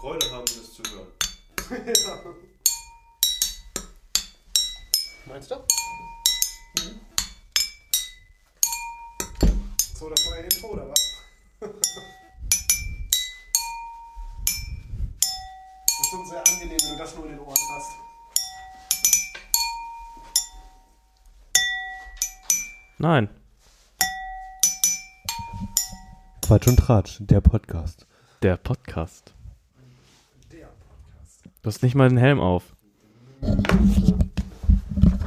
Freude haben, das zu hören. Meinst du? So, das war ja Intro, oder was? Das ist schon sehr angenehm, wenn du das nur in den Ohren hast. Nein. Quatsch und Tratsch, der Podcast. Der Podcast. Du hast nicht mal den Helm auf.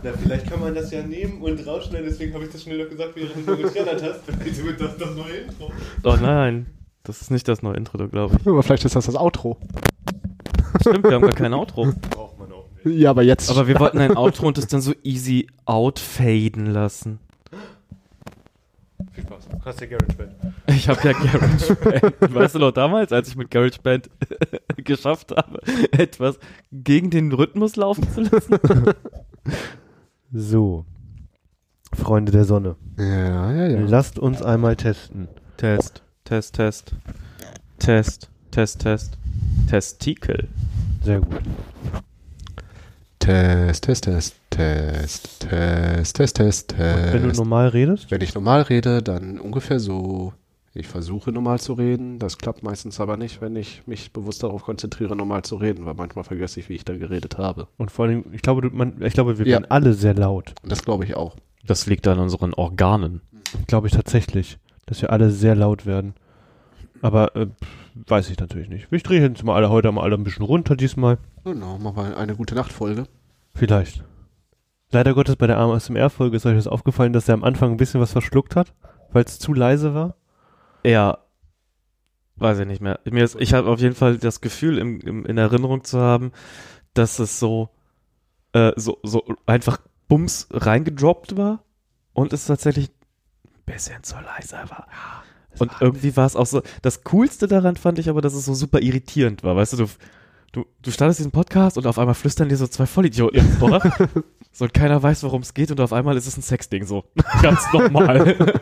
Na, vielleicht kann man das ja nehmen und rausschneiden, deswegen habe ich das schnell noch gesagt, während du getrellert hast. Wird das das neue Intro. Oh nein. Das ist nicht das neue Intro, glaube ich. Aber vielleicht ist das das Outro. Stimmt, wir haben gar kein Outro. Braucht man auch nicht. Ja, aber jetzt. Aber wir wollten ein Outro und es dann so easy outfaden lassen. Viel Spaß. Hast ja GarageBand. Ich habe ja GarageBand. Weißt du noch damals, als ich mit GarageBand geschafft habe, etwas gegen den Rhythmus laufen zu lassen? So. Freunde der Sonne. ja, ja, ja. Lasst uns einmal testen. Test, Test, Test. Test, Test, Test. Testikel. Sehr gut. Test, Test, Test, Test, Test, Test, Test, Und wenn du Test. normal redest, Wenn ich normal rede, dann ungefähr so. Ich versuche normal zu reden. Das klappt meistens aber nicht, wenn ich mich bewusst darauf konzentriere, normal zu reden, weil manchmal vergesse ich, wie ich da geredet habe. und vor allem, ich glaube, du, man, ich glaube wir Ja. werden alle sehr laut. Und das glaube ich auch. Das liegt an unseren Organen. Glaube ich tatsächlich, dass wir alle sehr laut werden. Aber äh, weiß ich natürlich nicht. Ich drehe jetzt mal alle heute mal alle ein bisschen runter diesmal. Genau, machen wir eine gute Nachtfolge. Vielleicht. Leider Gottes bei der ASMR-Folge ist euch das aufgefallen, dass er am Anfang ein bisschen was verschluckt hat, weil es zu leise war. Ja. Weiß ich nicht mehr. Mir ist, ich habe auf jeden Fall das Gefühl, im, im, in Erinnerung zu haben, dass es so, äh, so, so einfach bums reingedroppt war und es tatsächlich ein bisschen zu leise war. Und irgendwie war es auch so, das Coolste daran fand ich aber, dass es so super irritierend war. Weißt du, du, du, du startest diesen Podcast und auf einmal flüstern dir so zwei Vollidioten ins Ohr. so und keiner weiß, worum es geht und auf einmal ist es ein Sexding so. Ganz normal.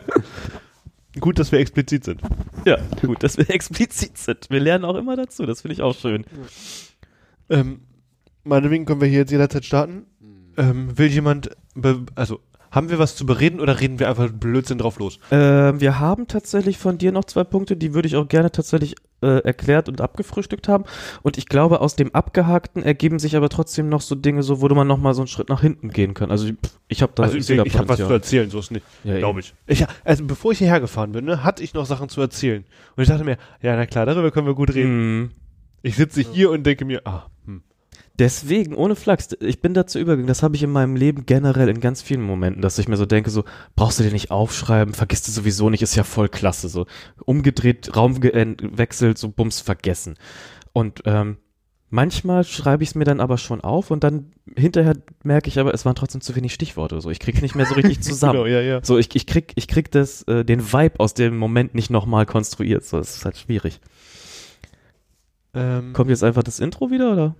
Gut, dass wir explizit sind. Ja, gut, dass wir explizit sind. Wir lernen auch immer dazu, das finde ich auch schön. Ähm, meinetwegen können wir hier jetzt jederzeit starten. Ähm, will jemand, also haben wir was zu bereden oder reden wir einfach Blödsinn drauf los? Ähm, wir haben tatsächlich von dir noch zwei Punkte, die würde ich auch gerne tatsächlich äh, erklärt und abgefrühstückt haben. Und ich glaube, aus dem Abgehakten ergeben sich aber trotzdem noch so Dinge, so wo man noch mal so einen Schritt nach hinten gehen kann. Also ich, ich habe da also ich, da ich habe was zu erzählen, so ist nicht, Ja, glaube ich. ich. Also bevor ich hierher gefahren bin, ne, hatte ich noch Sachen zu erzählen. Und ich dachte mir, ja, na klar, darüber können wir gut reden. Mhm. Ich sitze hier und denke mir, ah, hm. Deswegen, ohne Flachs, ich bin dazu übergegangen, das habe ich in meinem Leben generell in ganz vielen Momenten, dass ich mir so denke, so, brauchst du dir nicht aufschreiben, vergisst du sowieso nicht, ist ja voll klasse, so, umgedreht, Raum gewechselt, so bums vergessen. Und ähm, manchmal schreibe ich es mir dann aber schon auf und dann hinterher merke ich aber, es waren trotzdem zu wenig Stichworte, so, ich krieg's nicht mehr so richtig zusammen. Genau, ja, ja. So, ich, ich krieg, ich krieg das, äh, den Vibe aus dem Moment nicht nochmal konstruiert, so, es ist halt schwierig. Ähm, Kommt jetzt einfach das Intro wieder, oder?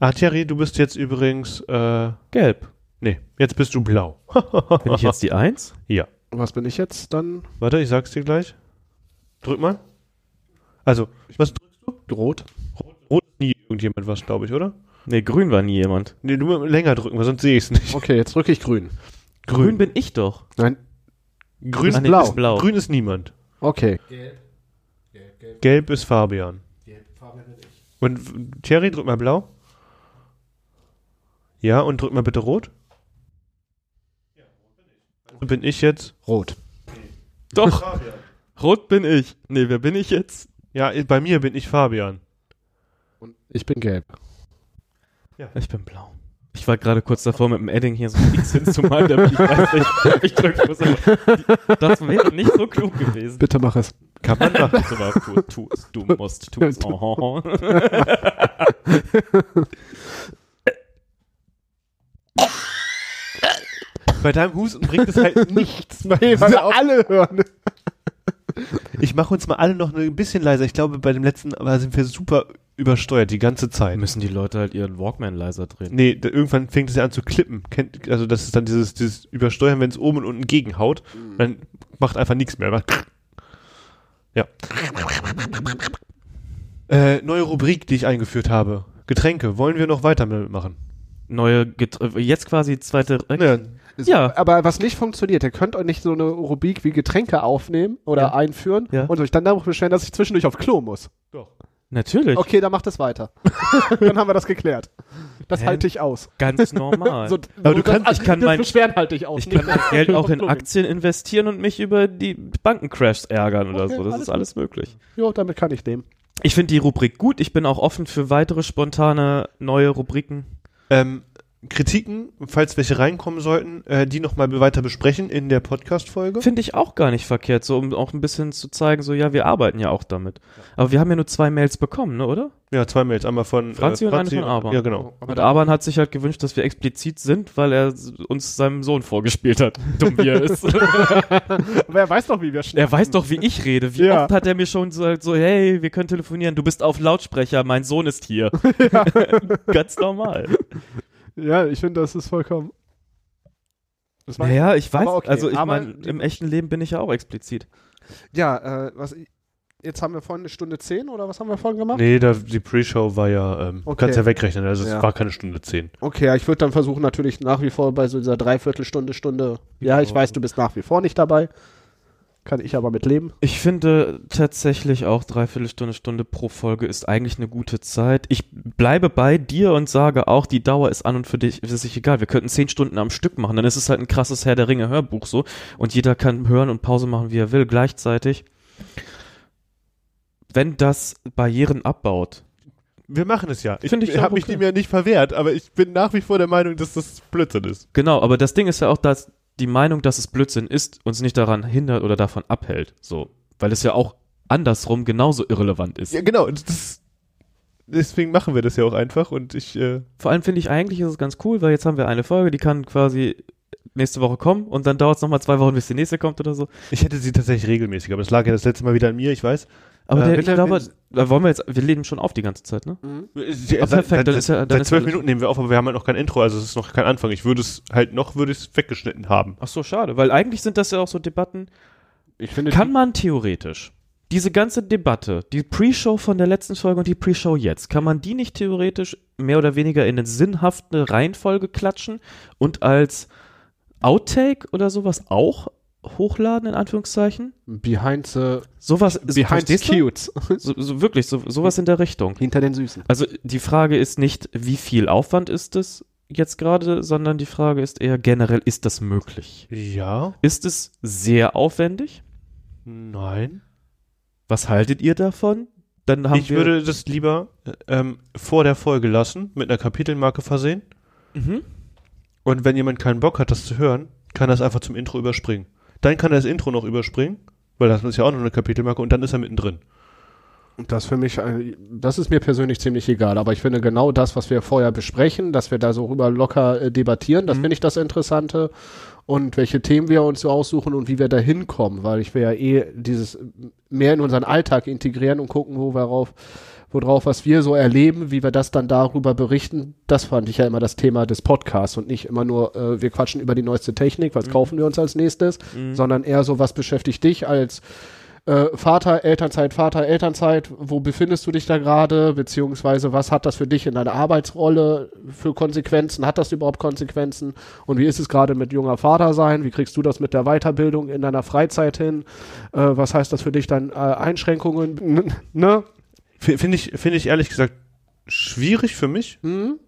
Ah, Thierry, du bist jetzt übrigens, äh, Gelb. nee, jetzt bist du blau. Bin ich jetzt die Eins? Ja. Was bin ich jetzt dann? Warte, ich sag's dir gleich. Drück mal. Also, was drückst du? Rot? Rot ist nie irgendjemand was, glaube ich, oder? Nee, grün war nie jemand. Nee, du musst länger drücken, weil sonst sehe ich es nicht. Okay, jetzt drücke ich grün. Grün, bin ich doch. Nein, Grün, Ach nee, blau. ist blau. Grün ist niemand. okay. Gelb ist Fabian. Und Thierry, drück mal blau. Ja, und drück mal bitte rot. Bin ich jetzt? Rot. Doch. Rot bin ich. Nee, wer bin ich jetzt? Ja, bei mir bin ich Fabian. Und ich bin gelb. Ich bin blau. Ich war gerade kurz davor, mit dem Edding hier so ein X hinzumalen, damit ich weiß, ich, ich drücken muss. Aber das wäre nicht so klug gewesen. Bitte mach es. Kann man machen. Also, mal, tu, du musst, tu es. Oh. Bei deinem Husten bringt es halt nichts. Weil wir alle hören. Ich mache uns mal alle noch ein bisschen leiser. Ich glaube, bei dem letzten aber sind wir super übersteuert die ganze Zeit. Müssen die Leute halt ihren Walkman leiser drehen. Nee, da, irgendwann fängt es ja an zu klippen. Kennt, also das ist dann dieses, dieses Übersteuern, wenn es oben und unten gegenhaut. Dann macht einfach nichts mehr. Ja. Äh, neue Rubrik, die ich eingeführt habe. Getränke. Wollen wir noch weiter machen? Neue, Get äh, jetzt quasi zweite. Ja. Ist- Ja. Aber was nicht funktioniert, ihr könnt euch nicht so eine Rubrik wie Getränke aufnehmen oder Ja. einführen Ja. und euch dann darüber beschweren, dass ich zwischendurch auf Klo muss. Doch. Natürlich. Okay, dann macht es weiter. dann haben wir das geklärt. Das halte ich aus. Ganz normal. So, Aber du das- kannst- ich kann das mein- Beschweren halte ich aus. ich kann mein Geld auch in Aktien. Investieren und mich über die Bankencrashs ärgern oder Okay, so. Das alles ist alles möglich. Jo, damit kann ich nehmen. Ich finde die Rubrik gut. Ich bin auch offen für weitere spontane neue Rubriken. Ähm, Kritiken, falls welche reinkommen sollten, äh, die nochmal weiter besprechen in der Podcast-Folge. Finde ich auch gar nicht verkehrt, so um auch ein bisschen zu zeigen, so ja, wir arbeiten ja auch damit. Aber wir haben ja nur zwei Mails bekommen, ne, oder? Ja, zwei Mails. Einmal von Franzi und eine von Arban. Ja, genau. Und Arban hat sich halt gewünscht, dass wir explizit sind, weil er uns seinem Sohn vorgespielt hat, dumm wie er ist. Aber er weiß doch, wie wir schnell. er weiß doch, wie ich rede. Wie Ja. oft hat er mir schon gesagt, so, hey, wir können telefonieren, du bist auf Lautsprecher, mein Sohn ist hier. Ganz normal. Ja, ich finde, das ist vollkommen. Das Naja, ich weiß, okay, also ich aber meine, im echten Leben bin ich ja auch explizit. Ja, äh, was, jetzt haben wir vorhin eine Stunde zehn oder was haben wir vorhin gemacht? Nee, da, die Pre-Show war ja, ähm, Okay. kannst ja wegrechnen, also Ja. es war keine Stunde zehn. Okay, ja, ich würde dann versuchen, natürlich nach wie vor bei so dieser Dreiviertelstunde, Stunde. Ja, ich weiß, du bist nach wie vor nicht dabei. Kann ich aber mit leben. Ich finde tatsächlich auch dreiviertel Stunde, Stunde pro Folge ist eigentlich eine gute Zeit. Ich bleibe bei dir und sage auch, die Dauer ist an und für dich für sich egal. Wir könnten zehn Stunden am Stück machen, dann ist es halt ein krasses Herr der Ringe Hörbuch so und jeder kann hören und Pause machen, wie er will. Gleichzeitig, wenn das Barrieren abbaut, Wir machen es ja. Ich, Finde ich habe mich okay. dem ja nicht verwehrt, aber ich bin nach wie vor der Meinung, dass das Blödsinn ist. Genau, aber das Ding ist ja auch, dass die Meinung, dass es Blödsinn ist, uns nicht daran hindert oder davon abhält. So. Weil es ja auch andersrum genauso irrelevant ist. Ja, genau. Das, deswegen machen wir das ja auch einfach und ich, äh, Vor allem finde ich eigentlich ist es ganz cool, weil jetzt haben wir eine Folge, die kann quasi nächste Woche kommen und dann dauert es nochmal zwei Wochen, bis die nächste kommt oder so. ich hätte sie tatsächlich regelmäßig, aber das lag ja das letzte Mal wieder an mir, ich weiß. Aber Äh, der, ich glaube, da wollen wir jetzt, wir leben schon auf die ganze Zeit, ne? Ja, perfekt, dann ist ja- dann seit zwölf Minuten nehmen wir auf, aber wir haben halt noch kein Intro, also es ist noch kein Anfang. Ich würde es halt noch, würde ich es weggeschnitten haben. Ach so, schade, weil eigentlich sind das ja auch so Debatten. Ich finde, Kann man theoretisch diese ganze Debatte, die Pre-Show von der letzten Folge und die Pre-Show jetzt, kann man die nicht theoretisch mehr oder weniger in eine sinnhafte Reihenfolge klatschen und als Outtake oder sowas auch hochladen, in Anführungszeichen? behind the, Sowas behind the cute. So, so wirklich, so, sowas in der Richtung. Hinter den Süßen. Also die Frage ist nicht, wie viel Aufwand ist es jetzt gerade, sondern die Frage ist eher generell, ist das möglich? Ja, Ist es sehr aufwendig? nein. Was haltet ihr davon? Dann haben ich wir, würde das lieber äh, ähm, vor der Folge lassen, mit einer Kapitelmarke versehen. Mhm. Und wenn jemand keinen Bock hat, das zu hören, kann er es einfach zum Intro überspringen. Dann kann er das Intro noch überspringen, weil das ist ja auch noch eine Kapitelmarke und dann ist er mittendrin. Das für mich, ein- das ist mir persönlich ziemlich egal, aber ich finde genau das, was wir vorher besprechen, dass wir da so rüber locker äh, debattieren, das Mhm. finde ich das Interessante und welche Themen wir uns so aussuchen und wie wir da hinkommen, weil ich will ja eh dieses äh, mehr in unseren Alltag integrieren und gucken, wo wir rauf, worauf, was wir so erleben, wie wir das dann darüber berichten, das fand ich ja immer das Thema des Podcasts und nicht immer nur, äh, wir quatschen über die neueste Technik, was kaufen wir uns als nächstes, Mhm. sondern eher so, was beschäftigt dich als äh, Vater, Elternzeit, Vater, Elternzeit, wo befindest du dich da gerade, beziehungsweise was hat das für dich in deiner Arbeitsrolle für Konsequenzen, hat das überhaupt Konsequenzen und wie ist es gerade mit junger Vater sein, wie kriegst du das mit der Weiterbildung in deiner Freizeit hin, äh, was heißt das für dich dann äh, Einschränkungen, ne? Finde ich, finde ich ehrlich gesagt schwierig für mich, Hm?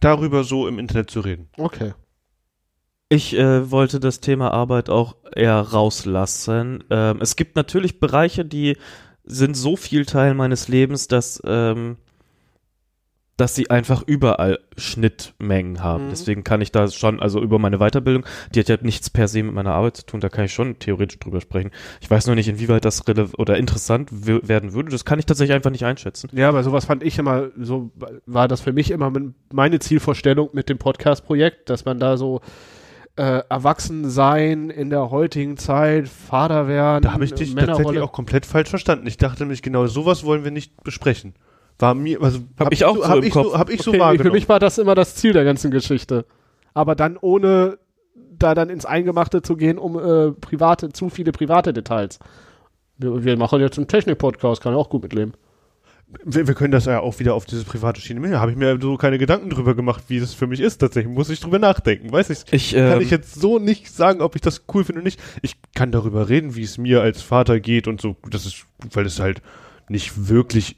darüber so im Internet zu reden. Okay. Ich äh, wollte das Thema Arbeit auch eher rauslassen. Ähm, es gibt natürlich Bereiche, die sind so viel Teil meines Lebens, dass, ähm, dass sie einfach überall Schnittmengen haben. Mhm. Deswegen kann ich da schon, also über meine Weiterbildung, die hat ja nichts per se mit meiner Arbeit zu tun, da kann ich schon theoretisch drüber sprechen. Ich weiß nur nicht, inwieweit das rele oder interessant werden würde. Das kann ich tatsächlich einfach nicht einschätzen. Ja, aber sowas fand ich immer, so war das für mich immer meine Zielvorstellung mit dem Podcast-Projekt, dass man da so äh, erwachsen sein in der heutigen Zeit, Vater werden, Da habe ich dich tatsächlich auch komplett falsch verstanden. Ich dachte nämlich genau, sowas wollen wir nicht besprechen. War mir, also Hab ich auch so hab im ich Kopf. So, hab ich so Okay, wahrgenommen. Für mich war das immer das Ziel der ganzen Geschichte. Aber dann ohne da dann ins Eingemachte zu gehen, um äh, private, zu viele private Details. Wir, wir machen jetzt einen Technik-Podcast, kann ich auch gut mitleben. wir, wir können das ja auch wieder auf diese private Schiene mitnehmen. Habe ich mir so keine Gedanken drüber gemacht, wie das für mich ist. Tatsächlich muss ich drüber nachdenken. Weiß ich, Ich, kann ähm, ich jetzt so nicht sagen, ob ich das cool finde oder nicht. Ich kann darüber reden, wie es mir als Vater geht und so. Das ist, weil es halt nicht wirklich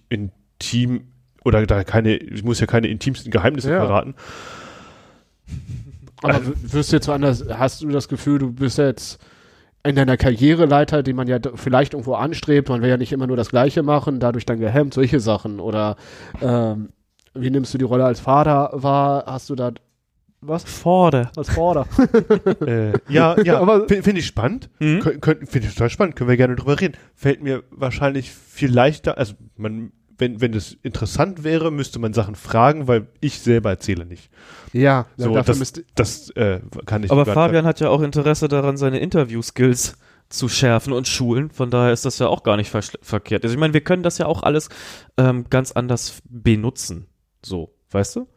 intim oder da keine, ich muss ja keine intimsten Geheimnisse Ja. verraten. Aber w- wirst du jetzt so anders, hast du das Gefühl, du bist jetzt in deiner Karriereleiter, die man ja vielleicht irgendwo anstrebt, man will ja nicht immer nur das Gleiche machen, dadurch dann gehemmt, solche Sachen. Oder ähm, wie nimmst du die Rolle als Vater wahr? Hast du da was? Forde. Als Vater? äh, ja, ja, Aber- finde find ich spannend. Hm? Könnt- Finde ich total spannend, können wir gerne drüber reden. Fällt mir wahrscheinlich viel leichter, also man, wenn, wenn das interessant wäre, müsste man Sachen fragen, weil ich selber erzähle nicht. ja, So, dafür das, müsste, das äh, kann ich Aber Fabian hat ja auch Interesse daran, seine Interview-Skills zu schärfen und schulen. Von daher ist das ja auch gar nicht versch- verkehrt. Also ich meine, wir können das ja auch alles ähm, ganz anders benutzen. So, weißt du?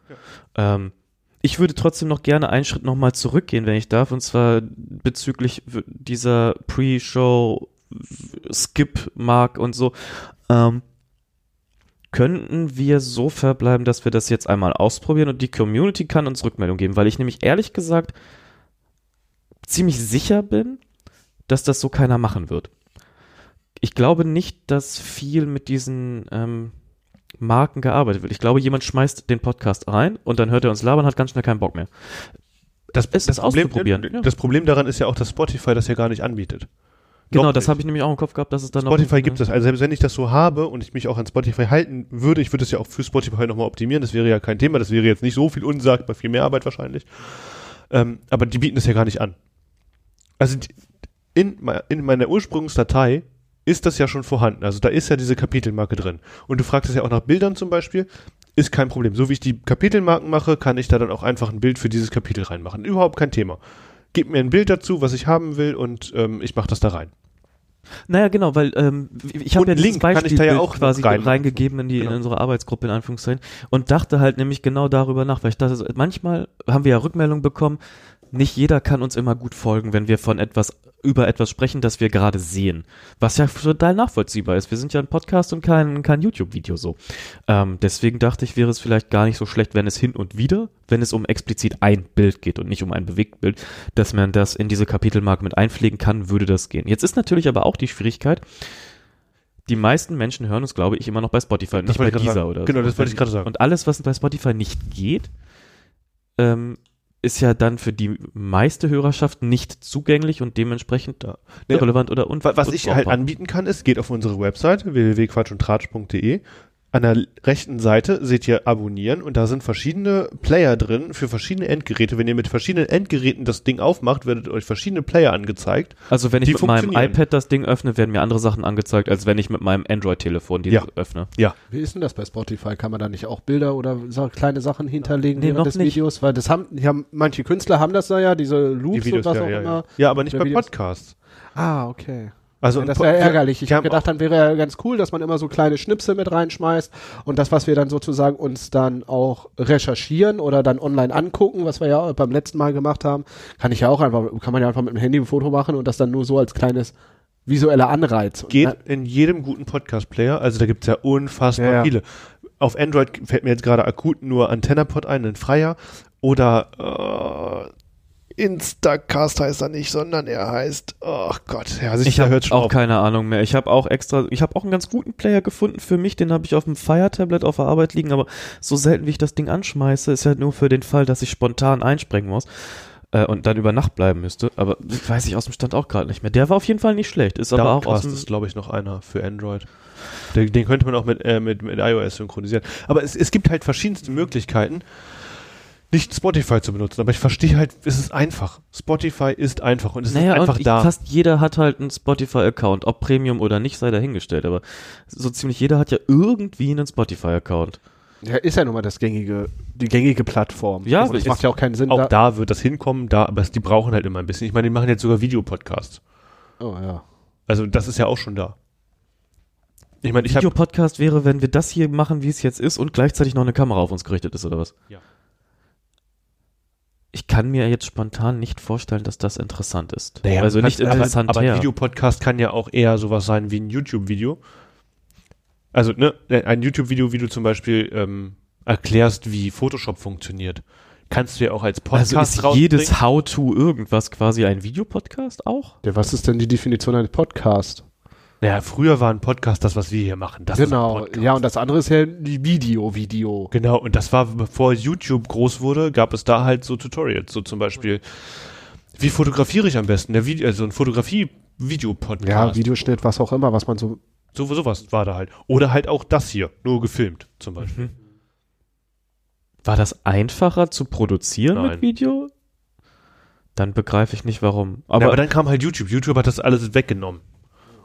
Ähm, ich würde trotzdem noch gerne einen Schritt nochmal zurückgehen, wenn ich darf, und zwar bezüglich dieser Pre-Show Skip-Mark und so. Ähm, könnten wir so verbleiben, dass wir das jetzt einmal ausprobieren und die Community kann uns Rückmeldung geben, weil ich nämlich ehrlich gesagt ziemlich sicher bin, dass das so keiner machen wird. Ich glaube nicht, dass viel mit diesen ähm, Marken gearbeitet wird. Ich glaube, jemand schmeißt den Podcast rein und dann hört er uns labern, hat ganz schnell keinen Bock mehr. das, es ist auszuprobieren, ja. Das Problem daran ist ja auch, dass Spotify das ja gar nicht anbietet. Genau, das habe ich nämlich auch im Kopf gehabt, dass es dann Spotify noch, gibt es. Also selbst wenn ich das so habe und ich mich auch an Spotify halten würde, ich würde es ja auch für Spotify nochmal optimieren. Das wäre ja kein Thema. Das wäre jetzt nicht so viel unsagbar, viel mehr Arbeit wahrscheinlich. Ähm, aber die bieten es ja gar nicht an. Also in, in meiner Ursprungsdatei ist das ja schon vorhanden. Also da ist ja diese Kapitelmarke drin. Und du fragst es ja auch nach Bildern zum Beispiel. Ist kein Problem. So wie ich die Kapitelmarken mache, kann ich da dann auch einfach ein Bild für dieses Kapitel reinmachen. Überhaupt kein Thema. Gib mir ein Bild dazu, was ich haben will und ähm, ich mache das da rein. Naja, genau, weil ähm, ich habe ja dieses Link Beispielbild ja auch quasi rein- reingegeben in, die, Genau. in unsere Arbeitsgruppe in Anführungszeichen und dachte halt nämlich genau darüber nach, weil ich dachte, manchmal haben wir ja Rückmeldungen bekommen, nicht jeder kann uns immer gut folgen, wenn wir von etwas über etwas sprechen, das wir gerade sehen. Was ja total nachvollziehbar ist. Wir sind ja ein Podcast und kein, kein YouTube-Video so. Ähm, deswegen dachte ich, wäre es vielleicht gar nicht so schlecht, wenn es hin und wieder, wenn es um explizit ein Bild geht und nicht um ein Bewegtbild, dass man das in diese Kapitelmarke mit einpflegen kann, würde das gehen. Jetzt ist natürlich aber auch die Schwierigkeit, die meisten Menschen hören uns, glaube ich, immer noch bei Spotify und Das nicht bei sagen. oder Genau, so. das wollte ich gerade sagen. Und alles, was bei Spotify nicht geht, ähm, ist ja dann für die meiste Hörerschaft nicht zugänglich und dementsprechend Ja. irrelevant oder un Wa- Was ich halt anbieten kann, ist, geht auf unsere Webseite www.quatschundtratsch.de. An der rechten Seite seht ihr Abonnieren und da sind verschiedene Player drin für verschiedene Endgeräte. Wenn ihr mit verschiedenen Endgeräten das Ding aufmacht, werdet euch verschiedene Player angezeigt. Also wenn ich die mit meinem iPad das Ding öffne, werden mir andere Sachen angezeigt, als wenn ich mit meinem Android-Telefon die Ja. öffne. Wie ist denn das bei Spotify? Kann man da nicht auch Bilder oder so kleine Sachen hinterlegen Nee, während noch des nicht. Videos? Weil das haben, die haben, manche Künstler haben das da ja, diese Loops und was ja, auch ja, immer. ja. ja, aber nicht bei Videos. Podcasts. Ah, okay. Also Ja, das wäre ärgerlich. Ich habe gedacht, dann wäre ja ganz cool, dass man immer so kleine Schnipsel mit reinschmeißt und das, was wir dann sozusagen uns dann auch recherchieren oder dann online angucken, was wir ja beim letzten Mal gemacht haben, kann ich ja auch einfach, kann man ja einfach mit dem Handy ein Foto machen und das dann nur so als kleines visueller Anreiz. geht Und, in jedem guten Podcast-Player. Also da gibt's ja unfassbar Ja, ja. viele. Auf Android fällt mir jetzt gerade akut nur AntennaPod ein, ein Freier. Oder äh, Instacast heißt er nicht, sondern er heißt, oh Gott, ja, sich Ich habe hört schon auch auf. keine Ahnung mehr. Ich habe auch extra, ich habe auch einen ganz guten Player gefunden für mich. Den habe ich auf dem Fire-Tablet auf der Arbeit liegen, aber so selten wie ich das Ding anschmeiße, ist ja nur für den Fall, dass ich spontan einspringen muss äh, und dann über Nacht bleiben müsste. Aber weiß ich aus dem Stand auch gerade nicht mehr. Der war auf jeden Fall nicht schlecht. Ist aber auch aus dem ist, glaube ich, noch einer für Android. Den, den könnte man auch mit, äh, mit, mit iOS synchronisieren. Aber es, es gibt halt verschiedenste Möglichkeiten, nicht Spotify zu benutzen. Aber ich verstehe halt, es ist einfach. Spotify ist einfach und es naja, ist einfach und da. fast jeder hat halt einen Spotify-Account. Ob Premium oder nicht, sei dahingestellt. Aber so ziemlich jeder hat ja irgendwie einen Spotify-Account. ja, ist ja nun mal das gängige, die gängige Plattform. Ja, also das ist- macht ja auch keinen Sinn. Auch da wird das hinkommen, da, aber es, die brauchen halt immer ein bisschen. Ich meine, die machen jetzt sogar Videopodcasts. Oh ja. Also das ist ja auch schon da. Ich meine, ich Videopodcast wäre, wenn wir das hier machen, wie es jetzt ist und gleichzeitig noch eine Kamera auf uns gerichtet ist, oder was? Ja. Ich kann mir jetzt spontan nicht vorstellen, dass das interessant ist. Naja, also nicht interessant Aber, ein Videopodcast kann ja auch eher sowas sein wie ein YouTube-Video. Also, ne, ein YouTube-Video, wie du zum Beispiel ähm, erklärst, wie Photoshop funktioniert, kannst du ja auch als Podcast Also ist jedes How-to irgendwas quasi ein Videopodcast auch? Ja, was ist denn die Definition eines Podcasts? Naja, früher war ein Podcast das, was wir hier machen. Das genau. Ja, und das andere ist ja die Video-Video. Genau, und das war, bevor YouTube groß wurde, gab es da halt so Tutorials, so zum Beispiel, wie fotografiere ich am besten? Der Video, also ein Fotografie-Video-Podcast. Ja, Videoschnitt, was auch immer, was man so. So, sowas war da halt. Oder halt auch das hier, nur gefilmt, zum Beispiel. War das einfacher zu produzieren Nein. mit Video? Dann begreife ich nicht warum. Aber, Aber, aber dann kam halt YouTube. YouTube hat das alles weggenommen.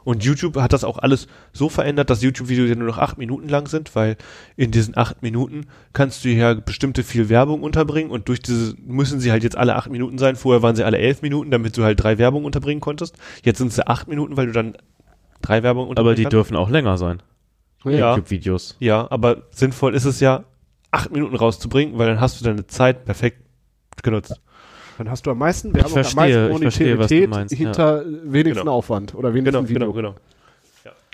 Und YouTube hat das auch alles so verändert, dass YouTube-Videos ja nur noch acht Minuten lang sind, weil in diesen acht Minuten kannst du ja bestimmte viel Werbung unterbringen und durch diese müssen sie halt jetzt alle acht Minuten sein. Vorher waren sie alle elf Minuten, damit du halt drei Werbung unterbringen konntest. Jetzt sind sie acht Minuten, weil du dann drei Werbung aber unterbringen die kannst. dürfen auch länger sein. Ja. YouTube-Videos. Ja, aber sinnvoll ist es ja, acht Minuten rauszubringen, weil dann hast du deine Zeit perfekt genutzt. Dann hast du am meisten Werbung, verstehe, am meisten verstehe, Monetarität meinst, ja. hinter wenigsten Genau. Aufwand oder wenigsten Video. genau.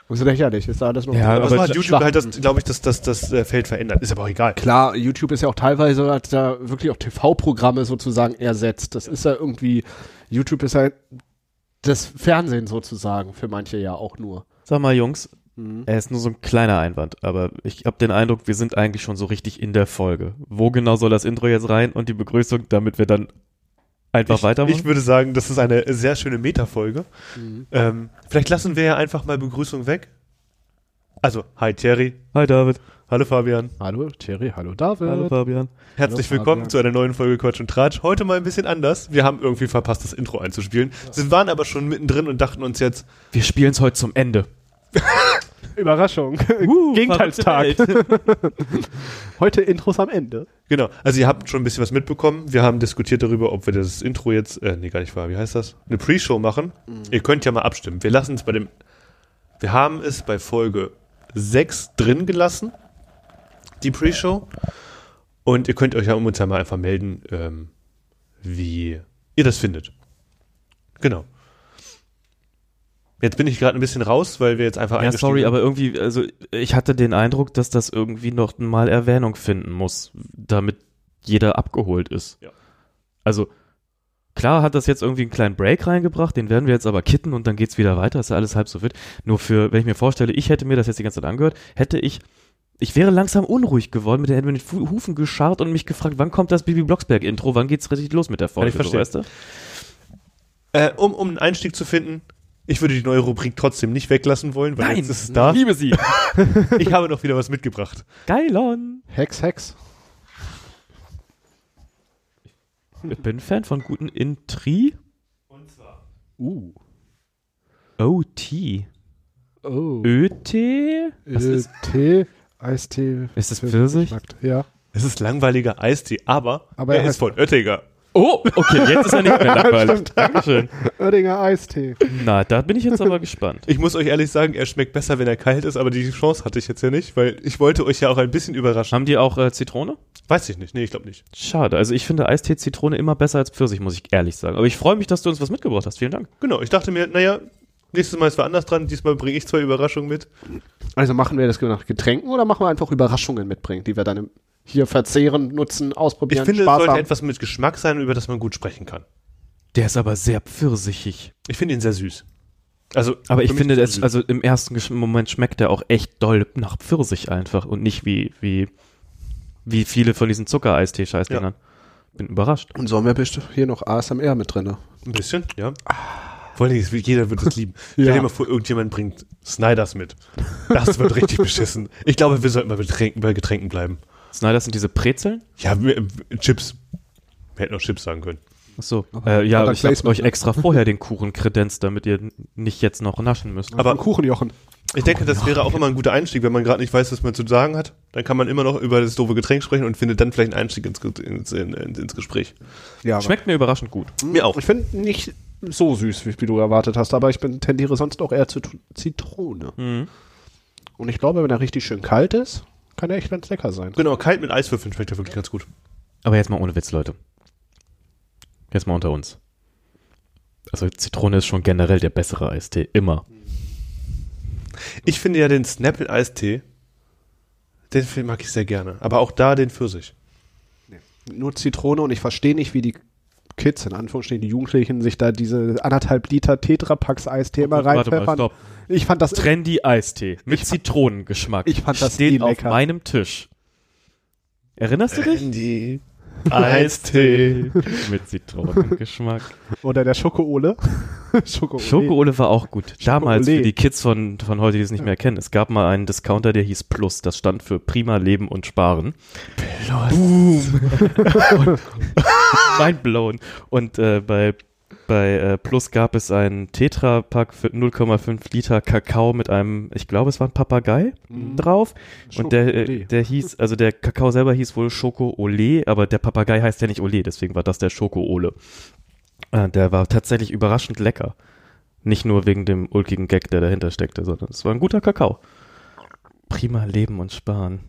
Das ist lächerlich. Ist alles noch Ja, Aber, hat Schlachten. YouTube halt das, glaube ich, das, das, das äh, Feld verändert. Ist aber auch egal. Klar, YouTube ist ja auch teilweise, hat da wirklich auch TV-Programme sozusagen ersetzt. Das ist ja irgendwie, YouTube ist halt das Fernsehen sozusagen, für manche ja auch nur. Sag mal, Jungs, Mhm. er ist nur so ein kleiner Einwand, aber ich habe den Eindruck, wir sind eigentlich schon so richtig in der Folge. Wo genau soll das Intro jetzt rein und die Begrüßung, damit wir dann einfach Ich, weitermachen? ich würde sagen, das ist eine sehr schöne Metafolge. Mhm. Ähm, vielleicht lassen wir ja einfach mal Begrüßung weg. Also, hi Thierry, Hi David. hallo Fabian. Hallo Thierry, hallo David. Hallo Fabian. Herzlich Hallo, willkommen Fabian. zu einer neuen Folge Quatsch und Tratsch. Heute mal ein bisschen anders. Wir haben irgendwie verpasst, das Intro einzuspielen. Sie waren aber schon mittendrin und dachten uns jetzt, Wir spielen es heute zum Ende. Überraschung. Uh, Gegenteilstag. Heute Intros am Ende. genau, also ihr habt schon ein bisschen was mitbekommen. Wir haben diskutiert darüber, ob wir das Intro jetzt, äh, nee, gar nicht wahr, wie heißt das? Eine Pre-Show machen. Ihr könnt ja mal abstimmen. Wir lassen es bei dem, wir haben es bei Folge 6 drin gelassen, die Pre-Show. Und ihr könnt euch ja um uns ja mal einfach melden, ähm, wie ihr das findet. Genau. Jetzt bin ich gerade ein bisschen raus, weil wir jetzt einfach Ja, sorry, aber irgendwie, also ich hatte den Eindruck, dass das irgendwie noch mal Erwähnung finden muss, damit jeder abgeholt ist. Ja. Also klar hat das jetzt irgendwie einen kleinen Break reingebracht, den werden wir jetzt aber kitten und dann geht's wieder weiter, ist ja alles halb so wild. Nur für, wenn ich mir vorstelle, ich hätte mir das jetzt die ganze Zeit angehört, hätte ich, ich wäre langsam unruhig geworden, mit der hätten wir mit den Hufen gescharrt und mich gefragt, wann kommt das Bibi Blocksberg Intro, wann geht's richtig los mit der Folge, ich verstehen. weißt du? Äh, um, um einen Einstieg zu finden, ich würde die neue Rubrik trotzdem nicht weglassen wollen, weil jetzt ist es da. liebe sie. Ich habe noch wieder was mitgebracht. Geilon. Hex, Hex. Ich bin Fan von guten Intri. Uh. OT. Oh. ÖT? Tee, Eistee. ist das Pfirsich? Ja. Es ist langweiliger Eistee, aber, Aber er er ist von Oettinger. Oh, okay, jetzt ist er nicht mehr langweilig. Dankeschön. Oettinger Eistee. Na, da bin ich jetzt aber gespannt. Ich muss euch ehrlich sagen, er schmeckt besser, wenn er kalt ist, aber die Chance hatte ich jetzt ja nicht, weil ich wollte euch ja auch ein bisschen überraschen. Haben die auch äh, Zitrone? Weiß ich nicht, nee, ich glaube nicht. Schade. Also ich finde Eistee Zitrone immer besser als Pfirsich, muss ich ehrlich sagen. Aber ich freue mich, dass du uns was mitgebracht hast. Vielen Dank. Genau, ich dachte mir, naja, nächstes Mal ist wer anders dran, diesmal bringe ich zwei Überraschungen mit. Also machen wir das nach Getränken oder machen wir einfach Überraschungen mitbringen, die wir dann im, hier verzehren, nutzen, Ich ausprobieren, finde, es Spaß sollte haben? etwas mit Geschmack sein, über das man gut sprechen kann. Der ist aber sehr pfirsichig. Ich finde ihn sehr süß. Also, Aber ich finde, er das, also im ersten Moment schmeckt der auch echt doll nach Pfirsich einfach und nicht wie, wie, wie viele von diesen Zuckereistee-Scheißdingern. Bin überrascht. Und so haben wir bestimmt hier noch ASMR mit drin. Ein bisschen, ja. Vor Dingen, es wird- jeder wird es lieben. Stell Ja. dir mal vor, irgendjemand bringt Snyders mit. Das wird richtig beschissen. Ich glaube, wir sollten mal bei Getränken bleiben. Snyder sind diese Brezeln? Ja, äh, Chips. Wir hätten auch Chips sagen können. Ach so. Äh, ja, ich habe euch ne? extra vorher den Kuchen kredenzt, damit ihr nicht jetzt noch naschen müsst. Aber- Kuchenjochen. Ich denke, das wäre auch immer ein guter Einstieg, wenn man gerade nicht weiß, was man zu sagen hat. Dann kann man immer noch über das doofe Getränk sprechen und findet dann vielleicht einen Einstieg ins, ins, in, ins, ins Gespräch. Ja, Schmeckt mir überraschend gut. Mir auch. Ich finde nicht so süß, wie, wie du erwartet hast, aber ich bin, tendiere sonst auch eher zu Zitrone. Mhm. Und ich glaube, wenn er richtig schön kalt ist, kann er echt ganz lecker sein. Genau, kalt mit Eiswürfeln schmeckt er wirklich ganz gut. Aber jetzt mal ohne Witz, Leute. Jetzt mal unter uns. Also Zitrone ist schon generell der bessere Eistee. Immer. Ich finde ja den Snapple-Eistee, den mag ich sehr gerne. Aber auch da den Pfirsich. Nur Zitrone und ich verstehe nicht, wie die Kids, in Anführungsstrichen, die Jugendlichen, sich da diese anderthalb Liter Tetrapacks Eistee immer Warte mal, reinpfeffern. stopp. Ich fand das Trendy Eistee mit Zitronengeschmack. ich fand das steht eh auf lecker. meinem Tisch. Erinnerst du dich? Die Eistee. mit Zitronengeschmack. Oder der Schokoole. Schokoole. Schokoole war auch gut. Damals für die Kids von, von heute, die es nicht mehr kennen. Es gab mal einen Discounter, der hieß Plus. Das stand für Prima Leben und Sparen. Boom. und, mind blown. Und äh, bei, bei äh, Plus gab es einen Tetra-Pack für 0,5 Liter Kakao mit einem, ich glaube, es war ein Papagei Mhm. drauf. Und der, äh, der hieß, also der Kakao selber hieß wohl Schoko Ole, aber der Papagei heißt ja nicht Ole, deswegen war das der Schoko Ole. Äh, der war tatsächlich überraschend lecker. Nicht nur wegen dem ulkigen Gag, der dahinter steckte, sondern es war ein guter Kakao. Prima Leben und Sparen.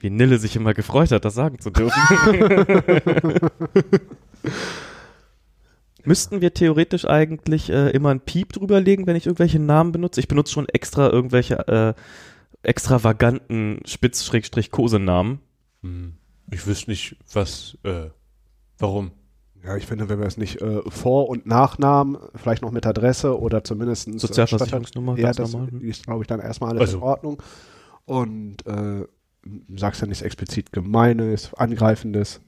Wie Nille sich immer gefreut hat, das sagen zu dürfen. Müssten wir theoretisch eigentlich äh, immer ein Piep drüberlegen, wenn ich irgendwelche Namen benutze? Ich benutze schon extra irgendwelche äh, extravaganten Spitz-Kosenamen. Hm. Ich wüsste nicht, was, äh, warum. Ja, ich finde, wenn wir es nicht äh, Vor- und Nachnamen, vielleicht noch mit Adresse oder zumindest Sozialversicherungsnummer, Ja, das normal. ist, glaube ich, dann erstmal alles Also. in Ordnung. Und äh, sagst ja nichts explizit Gemeines, Angreifendes.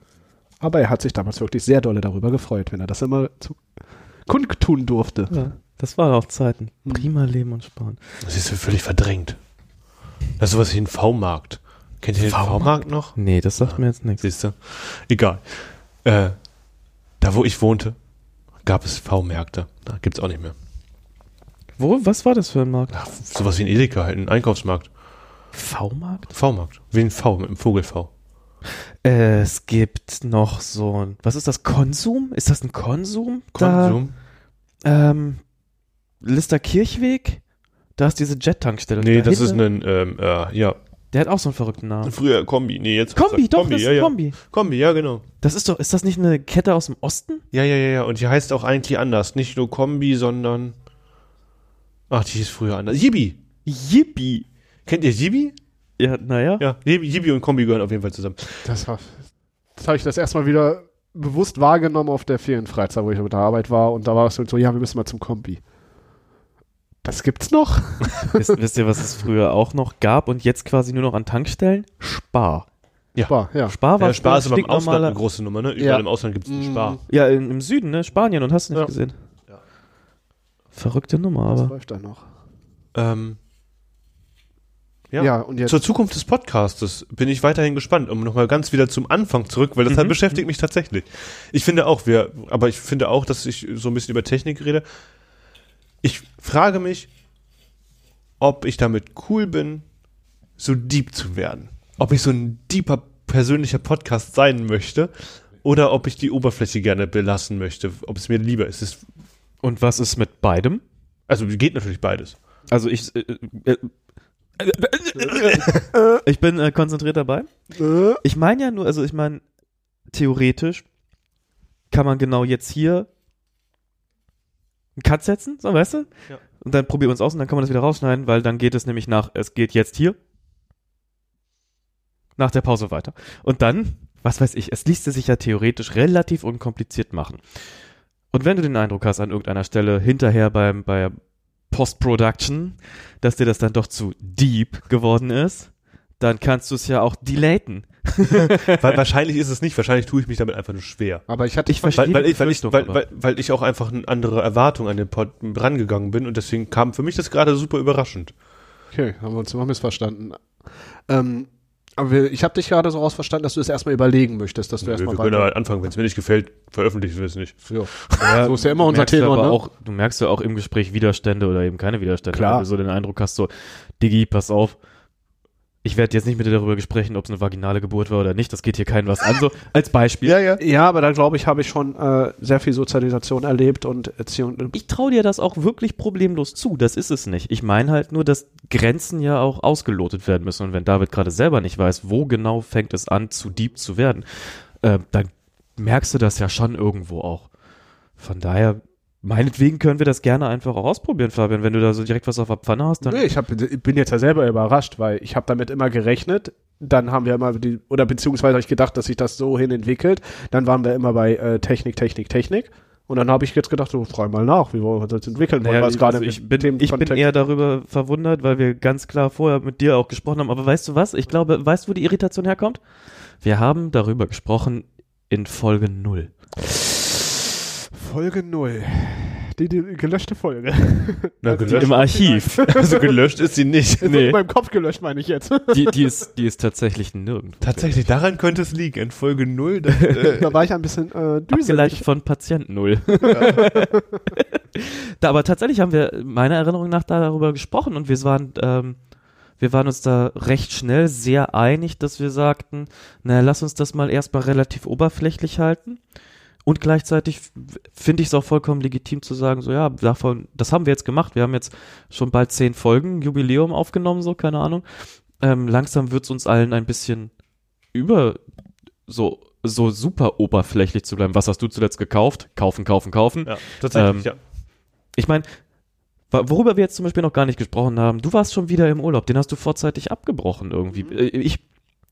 Aber er hat sich damals wirklich sehr dolle darüber gefreut, wenn er das immer zu kundtun durfte. Ja, das waren auch Zeiten. Hm. Prima Leben und Sparen. Das ist völlig verdrängt. Das ist sowas wie ein V-Markt. Kennt ihr den V-Markt? Noch? Nee, das sagt mir jetzt nichts. Siehst du? Egal. Äh, da, wo ich wohnte, gab es V-Märkte. Da gibt's auch nicht mehr. Wo? Was war das für ein Markt? Ach, sowas wie ein Edeka, halt ein Einkaufsmarkt. V-Markt? V-Markt. Wie ein V mit einem Vogel-V. Äh, es gibt noch so ein. Was ist das? Konsum? Ist das ein Konsum? Konsum? Da, ähm, Lister Kirchweg? Da ist diese Jet-Tankstelle. Nee, Und das ist dahinter- ein, ähm, äh, ja. Der hat auch so einen verrückten Namen. Früher Kombi. Nee, jetzt. Kombi, doch, Kombi, das ja, ist ja. Kombi. Kombi, ja, genau. Das ist doch, ist das nicht eine Kette aus dem Osten? Ja, ja, ja, ja. Und die heißt auch eigentlich anders. Nicht nur Kombi, sondern. Ach, die hieß früher anders. Yibi. Yippie. Kennt ihr Yibi? Ja, naja. Ja, Yibi und Kombi gehören auf jeden Fall zusammen. Das war, das habe ich das erstmal wieder bewusst wahrgenommen auf der Ferienfreizeit, wo ich mit der Arbeit war. Und da war es so, ja, wir müssen mal zum Kombi. Das gibt's noch? wisst, wisst ihr, was es früher auch noch gab und jetzt quasi nur noch an Tankstellen? Spar. Ja. War, ja. Spar war Ja, Spar ist aber im Ausland eine große Nummer, ne? Überall Ja. im Ausland gibt es einen Mm. Spar. Ja, in, im Süden, ne? Spanien und hast du nicht Ja. gesehen. Ja. Verrückte Nummer, aber. läuft da noch. Ähm, ja. Ja, und jetzt. Zur Zukunft des Podcastes bin ich weiterhin gespannt, um nochmal ganz wieder zum Anfang zurück, weil das halt Mhm. beschäftigt mich tatsächlich. Ich finde auch, wir, aber ich finde auch, dass ich so ein bisschen über Technik rede. Ich frage mich, ob ich damit cool bin, so deep zu werden. Ob ich so ein deeper persönlicher Podcast sein möchte oder ob ich die Oberfläche gerne belassen möchte, ob es mir lieber ist. Es, Und was ist mit beidem? also geht natürlich beides. Also ich. Äh, äh, ich bin äh, konzentriert dabei. äh, Ich meine ja nur, also ich meine, theoretisch kann man genau jetzt hier einen Cut setzen, so weißt du? Ja. Und dann probieren wir uns aus und dann kann man das wieder rausschneiden, weil dann geht es nämlich nach, es geht jetzt hier. Nach der Pause weiter. Und dann, was weiß ich, es ließe sich ja theoretisch relativ unkompliziert machen. Und wenn du den Eindruck hast an irgendeiner Stelle hinterher beim, bei Post-Production, dass dir das dann doch zu deep geworden ist, dann kannst du es ja auch delaten. Weil wahrscheinlich ist es nicht, wahrscheinlich tue ich mich damit einfach nur schwer. aber ich hatte Ich verstehe Weil, weil, ich, weil, ich, weil, weil ich auch einfach eine andere Erwartung an den Pod rangegangen bin und deswegen kam für mich das gerade super überraschend. Okay, haben wir uns immer missverstanden. Ähm, aber ich habe dich gerade so rausverstanden, dass du es erstmal überlegen möchtest, dass du Wir, wir erstmal können halt anfangen, wenn es mir nicht gefällt, veröffentlichen wir es nicht. Ja. so ist ja immer unser ja Thema, aber ne? auch, du merkst ja auch im Gespräch Widerstände oder eben keine Widerstände. Klar. Wenn du so den Eindruck hast, so, Digi, pass auf, ich werde jetzt nicht mit dir darüber sprechen, ob es eine vaginale Geburt war oder nicht, das geht hier keinem was an, so als Beispiel. ja, ja. Ja, aber da glaube ich, habe ich schon äh, sehr viel Sozialisation erlebt und Erziehung. Ich traue dir das auch wirklich problemlos zu, das ist es nicht. Ich meine halt nur, dass Grenzen ja auch ausgelotet werden müssen und wenn David gerade selber nicht weiß, wo genau fängt es an, zu deep zu werden, äh, dann merkst du das ja schon irgendwo auch. Von daher meinetwegen können wir das gerne einfach auch ausprobieren, Fabian. Wenn du da so direkt was auf der Pfanne hast, dann. Nee, ich, hab, ich bin jetzt ja selber überrascht, weil ich habe damit immer gerechnet. Dann haben wir immer die, oder beziehungsweise habe ich gedacht, dass sich das so hin entwickelt. Dann waren wir immer bei äh, Technik, Technik, Technik. Und dann habe ich jetzt gedacht, so frei mal nach, wie wollen wir das entwickeln? Naja, Wollen ich, also mit ich, bin, ich bin eher darüber verwundert, weil wir ganz klar vorher mit dir auch gesprochen haben. Aber weißt du was? Ich glaube, weißt du, wo die Irritation herkommt? Wir haben darüber gesprochen in Folge 0. Folge 0. Die, die gelöschte Folge. Na, Also gelöscht, Im Archiv. also gelöscht ist sie nicht. Ist Nee. in meinem Kopf gelöscht, meine ich jetzt. Die, die, ist, die ist tatsächlich nirgendwo. Tatsächlich, daran könnte es liegen. In Folge 0, das, äh, da war ich ein bisschen äh, Abgeleitet düselig. von Patient 0. da, aber tatsächlich haben wir meiner Erinnerung nach da darüber gesprochen und wir waren, ähm, wir waren uns da recht schnell sehr einig, dass wir sagten, naja, lass uns das mal erstmal relativ oberflächlich halten. Und gleichzeitig finde ich es auch vollkommen legitim zu sagen, so ja, davon, das haben wir jetzt gemacht. Wir haben jetzt schon bald zehn Folgen, Jubiläum aufgenommen, so, keine Ahnung. Ähm, langsam wird es uns allen ein bisschen über so, so super oberflächlich zu bleiben. Was hast du zuletzt gekauft? Kaufen, kaufen, kaufen. ja, tatsächlich, Ähm, ja. Ich meine, worüber wir jetzt zum Beispiel noch gar nicht gesprochen haben, du warst schon wieder im Urlaub, den hast du vorzeitig abgebrochen irgendwie. Äh, Ich,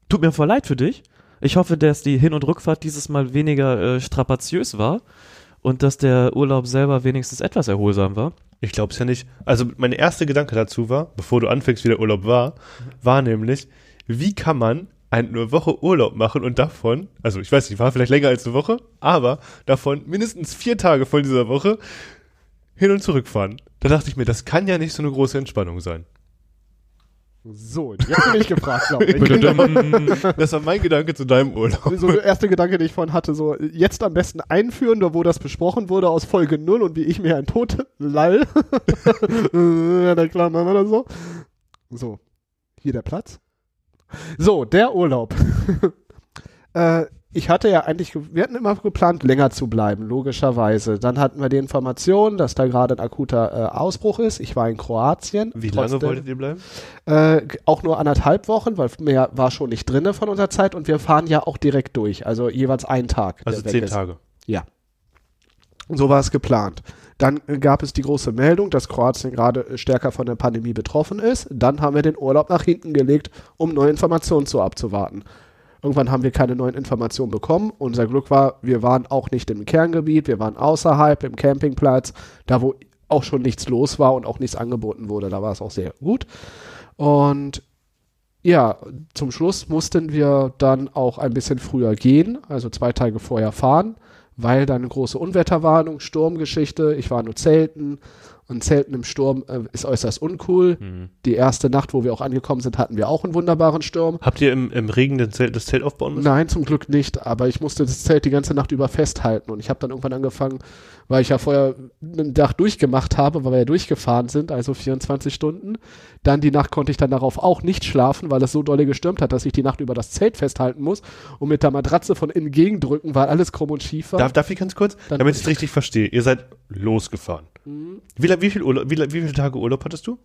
tut mir voll leid für dich. Ich hoffe, dass die Hin- und Rückfahrt dieses Mal weniger äh, strapaziös war und dass der Urlaub selber wenigstens etwas erholsam war. Ich glaube es ja nicht. Also mein erster Gedanke dazu war, bevor du anfängst, wie der Urlaub war, war nämlich, wie kann man eine Woche Urlaub machen und davon, also ich weiß nicht, war vielleicht länger als eine Woche, aber davon mindestens vier Tage von dieser Woche hin und zurück fahren. Da dachte ich mir, das kann ja nicht so eine große Entspannung sein. So, jetzt bin ich gefragt, glaube ich. Das war mein Gedanke zu deinem Urlaub. so der erste Gedanke, den ich vorhin hatte, so jetzt am besten einführen, da wo das besprochen wurde aus Folge 0 und wie ich mir ein Tod lall. ja, na klar, machen wir das so. So, hier der Platz. So, der Urlaub. äh, ich hatte ja eigentlich, ge- wir hatten immer geplant, länger zu bleiben, logischerweise. Dann hatten wir die Information, dass da gerade ein akuter äh, Ausbruch ist. Ich war in Kroatien. Wie lange Trotzdem- wolltet ihr bleiben? äh, auch nur anderthalb Wochen, weil mehr war schon nicht drinne von unserer Zeit und wir fahren ja auch direkt durch, also jeweils einen Tag. Also zehn ist. Tage. Ja. So war es geplant. Dann gab es die große Meldung, dass Kroatien gerade äh, stärker von der Pandemie betroffen ist. Dann haben wir den Urlaub nach hinten gelegt, um neue Informationen zu abzuwarten. Irgendwann haben wir keine neuen Informationen bekommen. Unser Glück war, wir waren auch nicht im Kerngebiet, wir waren außerhalb im Campingplatz, da wo auch schon nichts los war und auch nichts angeboten wurde. Da war es auch sehr gut. Und ja, zum Schluss mussten wir dann auch ein bisschen früher gehen, also zwei Tage vorher fahren, weil dann eine große Unwetterwarnung, Sturmgeschichte, ich war nur zelten und Zelten im Sturm äh, ist äußerst uncool. Mhm. Die erste Nacht, wo wir auch angekommen sind, hatten wir auch einen wunderbaren Sturm. Habt ihr im, im Regen den Zelt, das Zelt aufbauen müssen? Nein, zum Glück nicht, aber ich musste das Zelt die ganze Nacht über festhalten und ich habe dann irgendwann angefangen, weil ich ja vorher einen Tag durchgemacht habe, weil wir ja durchgefahren sind, also 24 Stunden. Dann die Nacht konnte ich dann darauf auch nicht schlafen, weil es so dolle gestürmt hat, dass ich die Nacht über das Zelt festhalten muss und mit der Matratze von innen gegendrücken, weil alles krumm und schief war. Darf, darf ich ganz kurz? Dann- damit ich es richtig verstehe. Ihr seid losgefahren. Mhm. Wie, wie, viel Urlaub, wie, wie viele Tage Urlaub hattest du?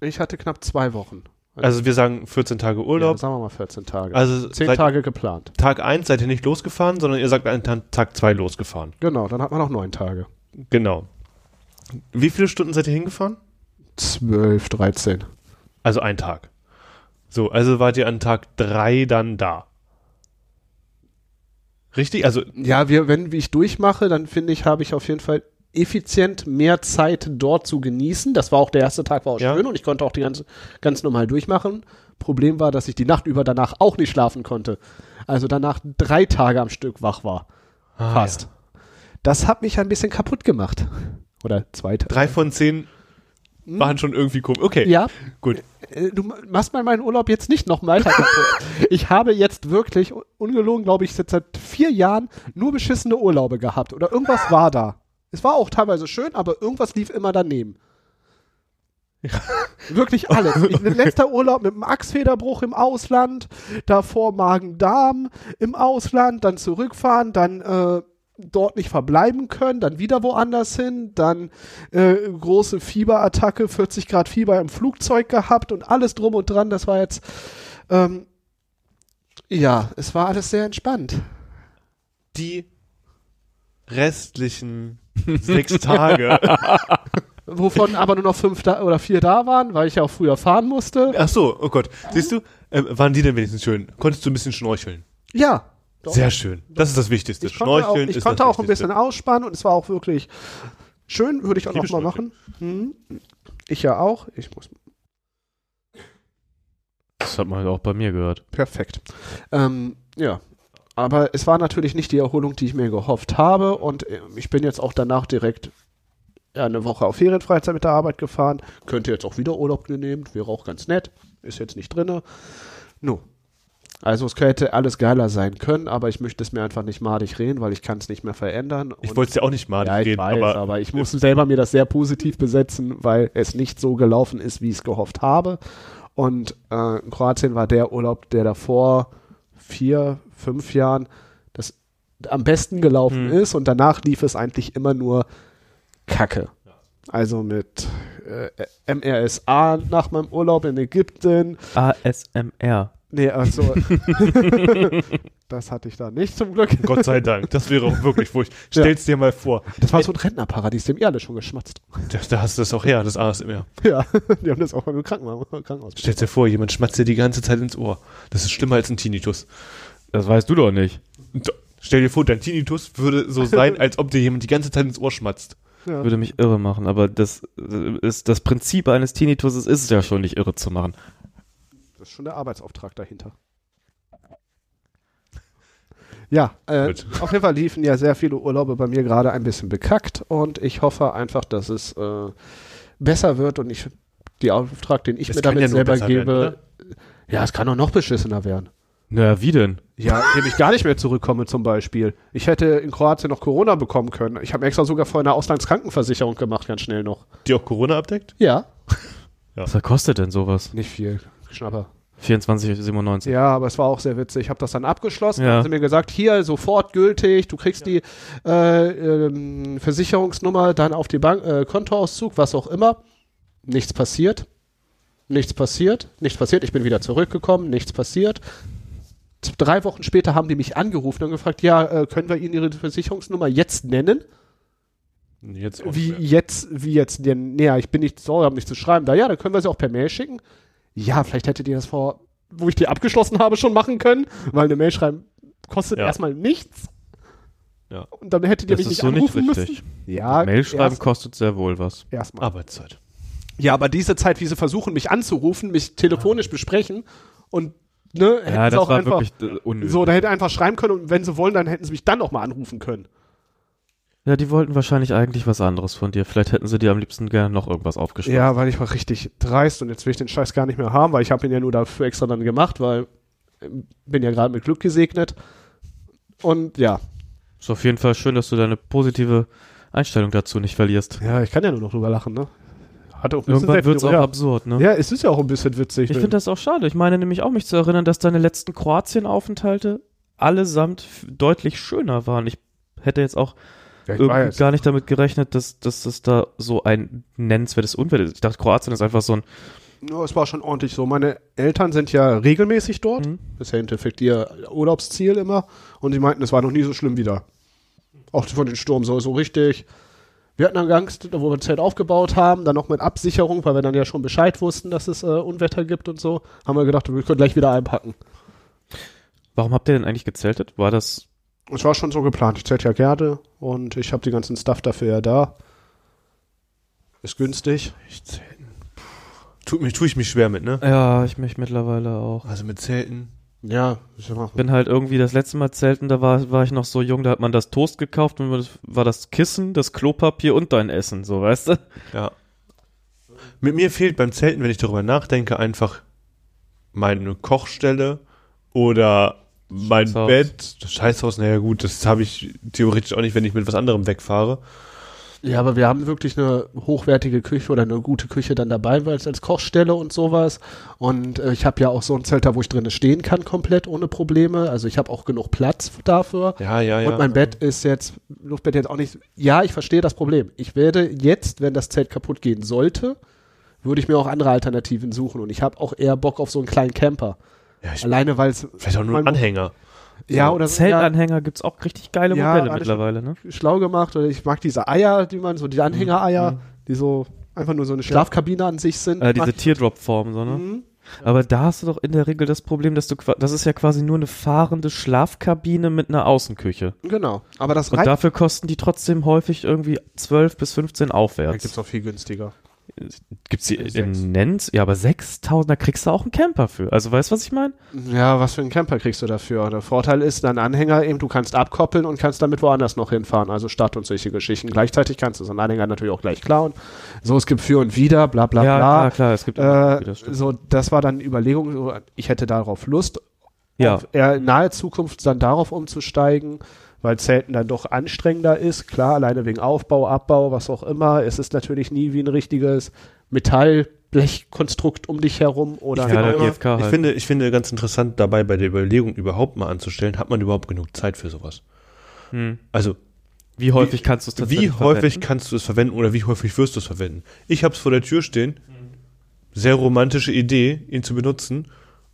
Ich hatte knapp zwei Wochen. Also wir sagen 14 Tage Ja, Urlaub. sagen wir mal 14 Tage. also Zehn seit Tage geplant. Tag 1 seid ihr nicht losgefahren, sondern ihr sagt an Tag- Tag 2 losgefahren. Genau, dann hat man noch neun Tage. Genau. Wie viele Stunden seid ihr hingefahren? 12, 13. Also ein Tag. So, also wart ihr an Tag 3 dann da. Richtig? Also Ja, wir, wenn ich durchmache, dann finde ich, habe ich auf jeden Fall effizient mehr Zeit dort zu genießen. Das war auch der erste Tag, war auch Ja. schön und ich konnte auch die ganze, ganz normal durchmachen. Problem war, dass ich die Nacht über danach auch nicht schlafen konnte. Also danach drei Tage am Stück wach war. ah, Fast. Ja. Das hat mich ein bisschen kaputt gemacht. Oder zwei Tage. Drei von zehn Hm? waren schon irgendwie komisch. Okay, Ja, gut. äh, du machst mal meinen Urlaub jetzt nicht noch weiter kaputt. ich habe jetzt wirklich, un- ungelogen, glaube ich, seit vier Jahren nur beschissene Urlaube gehabt. Oder irgendwas war da. Es war auch teilweise schön, aber irgendwas lief immer daneben. Wirklich alles. Ich, letzter Urlaub mit einem Achsfederbruch im Ausland, davor Magen-Darm im Ausland, dann zurückfahren, dann äh, dort nicht verbleiben können, dann wieder woanders hin, dann äh, große Fieberattacke, 40 Grad Fieber im Flugzeug gehabt und alles drum und dran. Das war jetzt, ähm, ja, es war alles sehr entspannt. Die restlichen Sechs Tage. Wovon aber nur noch fünf da oder vier da waren, weil ich ja auch früher fahren musste. Ach so, oh Gott. Siehst du, ähm, waren die denn wenigstens schön? Konntest du ein bisschen schnorcheln? Ja. doch. Sehr schön. Das ist das Wichtigste. Ich konnte auch, Schnorcheln ich ist konnte das auch ein bisschen Wichtigste. ausspannen und es war auch wirklich schön, würde ich auch Ich noch liebe mal machen. Hm. Ich ja auch. Ich muss Das hat man auch bei mir gehört. perfekt. Ähm, ja. Aber es war natürlich nicht die Erholung, die ich mir gehofft habe. Und äh, ich bin jetzt auch danach direkt eine Woche auf Ferienfreizeit mit der Arbeit gefahren. Könnte jetzt auch wieder Urlaub genehmen, wäre auch ganz nett. Ist jetzt nicht drinne. No. Also es hätte alles geiler sein können, aber ich möchte es mir einfach nicht madig reden, weil ich kann es nicht mehr verändern. Ich Und- wollte es ja auch nicht mal ja, ich reden, weiß, aber, aber, ich muss selber mir das sehr positiv besetzen, weil es nicht so gelaufen ist, wie ich es gehofft habe. Und äh, Kroatien war der Urlaub, der davor vier, fünf Jahren das am besten gelaufen Hm. ist und danach lief es eigentlich immer nur Kacke. Also mit äh, MRSA nach meinem Urlaub in Ägypten. ASMR. Nee, also das hatte ich da nicht zum Glück. Gott sei Dank. Das wäre auch wirklich furcht. Stell's dir mal vor. Das war so ein Rentnerparadies, dem ihr alle schon geschmatzt. Da, da hast du das auch her, das ASMR. Ja, die haben das auch beim Krankenhaus. Krankenhaus. Stell's dir vor, jemand schmatzt dir die ganze Zeit ins Ohr. Das ist schlimmer als ein Tinnitus. Das weißt du doch nicht. Da- Stell dir vor, dein Tinnitus würde so sein, als ob dir jemand die ganze Zeit ins Ohr schmatzt. Ja. Würde mich irre machen, aber das äh, ist das Prinzip eines Tinnituses ist es ja schon nicht irre zu machen. Das ist schon der Arbeitsauftrag dahinter. Ja, äh, auf jeden Fall liefen ja sehr viele Urlaube bei mir gerade ein bisschen bekackt und ich hoffe einfach, dass es äh, besser wird und ich die Auftrag, den ich Es mir damit ja selber gebe, werden, ja, es kann auch noch beschissener werden. Naja, wie denn? Ja, indem ich gar nicht mehr zurückkomme zum Beispiel. Ich hätte in Kroatien noch Corona bekommen können. Ich habe extra sogar vorher eine Auslandskrankenversicherung gemacht, ganz schnell noch. Die auch Corona abdeckt? Ja. Was kostet denn sowas? Nicht viel. Schnapper. 24,97. Ja, aber es war auch sehr witzig. Ich habe das dann abgeschlossen. Ja. Dann haben sie mir gesagt, hier sofort gültig, du kriegst die äh, ähm, Versicherungsnummer dann auf die Bank, äh, Kontoauszug, was auch immer. Nichts passiert. Nichts passiert. Nichts passiert. Ich bin wieder zurückgekommen. Nichts passiert. Drei Wochen später haben die mich angerufen und gefragt, ja, äh, können wir Ihnen Ihre Versicherungsnummer jetzt nennen? Jetzt Wie mehr. jetzt, wie jetzt, naja, ich bin nicht sorry, habe nichts zu schreiben. Da, ja, dann können wir sie auch per Mail schicken. Ja, vielleicht hättet ihr das vor, wo ich die abgeschlossen habe, schon machen können, weil eine Mail schreiben kostet Ja. erstmal nichts. Ja. Und dann hättet ihr Das mich ist nicht so nicht anrufen richtig. müssen. Ja, Mail schreiben kostet sehr wohl was. erstmal. Arbeitszeit. Ja, aber diese Zeit, wie sie versuchen, mich anzurufen, mich telefonisch besprechen und ne, hätten Ja, sie das auch war einfach wirklich äh, unnötig. so, da hätte einfach schreiben können und wenn sie wollen, dann hätten sie mich dann noch mal anrufen können. Ja, die wollten wahrscheinlich eigentlich was anderes von dir. Vielleicht hätten sie dir am liebsten gerne noch irgendwas aufgeschrieben. Ja, weil ich war richtig dreist und jetzt will ich den Scheiß gar nicht mehr haben, weil ich habe ihn ja nur dafür extra dann gemacht, weil ähm, bin ja gerade mit Glück gesegnet. Und ja, Ist auf jeden Fall schön, dass du deine positive Einstellung dazu nicht verlierst. ja, ich kann ja nur noch drüber lachen, ne? Hat auch ein bisschen Irgendwann wird es auch ja. absurd, ne? ja, es ist ja auch ein bisschen witzig. Ich ne? finde das auch schade. Ich meine nämlich auch, mich zu erinnern, dass deine letzten Kroatien-Aufenthalte allesamt deutlich schöner waren. Ich hätte jetzt auch irgendwie gar nicht damit gerechnet, dass, dass es da so ein nennenswertes Unwetter ist. Ich dachte, Kroatien ist einfach so ein. ja, es war schon ordentlich so. Meine Eltern sind ja regelmäßig dort. Mhm. Das ist ja im Endeffekt ihr Urlaubsziel immer. Und die meinten, es war noch nie so schlimm wieder. Auch von den Sturm so, so richtig. Wir hatten dann Angst, wo wir das Zelt aufgebaut haben, dann noch mit Absicherung, weil wir dann ja schon Bescheid wussten, dass es äh, Unwetter gibt und so. Haben wir gedacht, wir können gleich wieder einpacken. Warum habt ihr denn eigentlich gezeltet? War das. Es war schon so geplant. Ich zählte ja gerne und ich habe die ganzen Stuff dafür ja da. Ist günstig. Ich zelten. Tut mich, tue ich mich schwer mit, ne? Ja, ich mich mittlerweile auch. Also mit Zelten. Ja, ich bin halt irgendwie das letzte Mal zelten, da war, war ich noch so jung, da hat man das Toast gekauft und das war das Kissen, das Klopapier und dein Essen, so weißt du? Ja. Mit mir fehlt beim Zelten, wenn ich darüber nachdenke, einfach meine Kochstelle oder mein Scheißhaus. Bett. Das Scheißhaus, naja gut, das habe ich theoretisch auch nicht, wenn ich mit was anderem wegfahre. Ja, aber wir haben wirklich eine hochwertige Küche oder eine gute Küche dann dabei, weil es als Kochstelle und sowas. Und äh, ich habe ja auch so ein Zelt da, wo ich drinnen stehen kann, komplett ohne Probleme. Also ich habe auch genug Platz dafür. Ja, ja, ja. Und mein Bett ist jetzt, Luftbett jetzt auch nicht. Ja, ich verstehe das Problem. Ich werde jetzt, wenn das Zelt kaputt gehen sollte, würde ich mir auch andere Alternativen suchen. Und ich habe auch eher Bock auf so einen kleinen Camper. Ja ich, Alleine, weil es. vielleicht auch nur ein Anhänger. Ja, oder so, ja, Zeltanhänger gibt's auch richtig geile Ja, Modelle mittlerweile, ne? schlau gemacht. Oder ich mag diese Eier, die man, so die Anhängereier, Mhm. die so einfach nur so eine Schlafkabine an sich sind. Äh, diese Teardrop-Form, so, ne? Mhm. Aber da hast du doch in der Regel das Problem, dass du, das ist ja quasi nur eine fahrende Schlafkabine mit einer Außenküche. Genau. Aber das Und dafür kosten die trotzdem häufig irgendwie 12 bis 15 Da aufwärts. gibt's auch viel günstiger. Gibt's die in Nens? Ja, aber 6000, da kriegst du auch einen Camper für. Also weißt du, was ich meine? Ja, was für einen Camper kriegst du dafür? Der Vorteil ist, dein Anhänger eben, du kannst abkoppeln und kannst damit woanders noch hinfahren, also Stadt und solche Geschichten. Gleichzeitig kannst du so einen Anhänger natürlich auch gleich klauen. So, es gibt für und wieder, bla bla ja, bla. klar, klar, es gibt Äh, das stimmt. so, das war dann die Überlegung, ich hätte darauf Lust, Ja. auf eher in naher Zukunft dann darauf umzusteigen, weil Zelten dann doch anstrengender ist. Klar, alleine wegen Aufbau, Abbau, was auch immer. Es ist natürlich nie wie ein richtiges Metallblechkonstrukt um dich herum oder Ja, finde ich halt. finde, ich finde ganz interessant dabei bei der Überlegung überhaupt mal anzustellen, hat man überhaupt genug Zeit für sowas? Hm. Also Wie häufig kannst du es wie tatsächlich häufig verwenden? kannst du es verwenden oder wie häufig wirst du es verwenden? Ich habe es vor der Tür stehen. Sehr romantische Idee, ihn zu benutzen.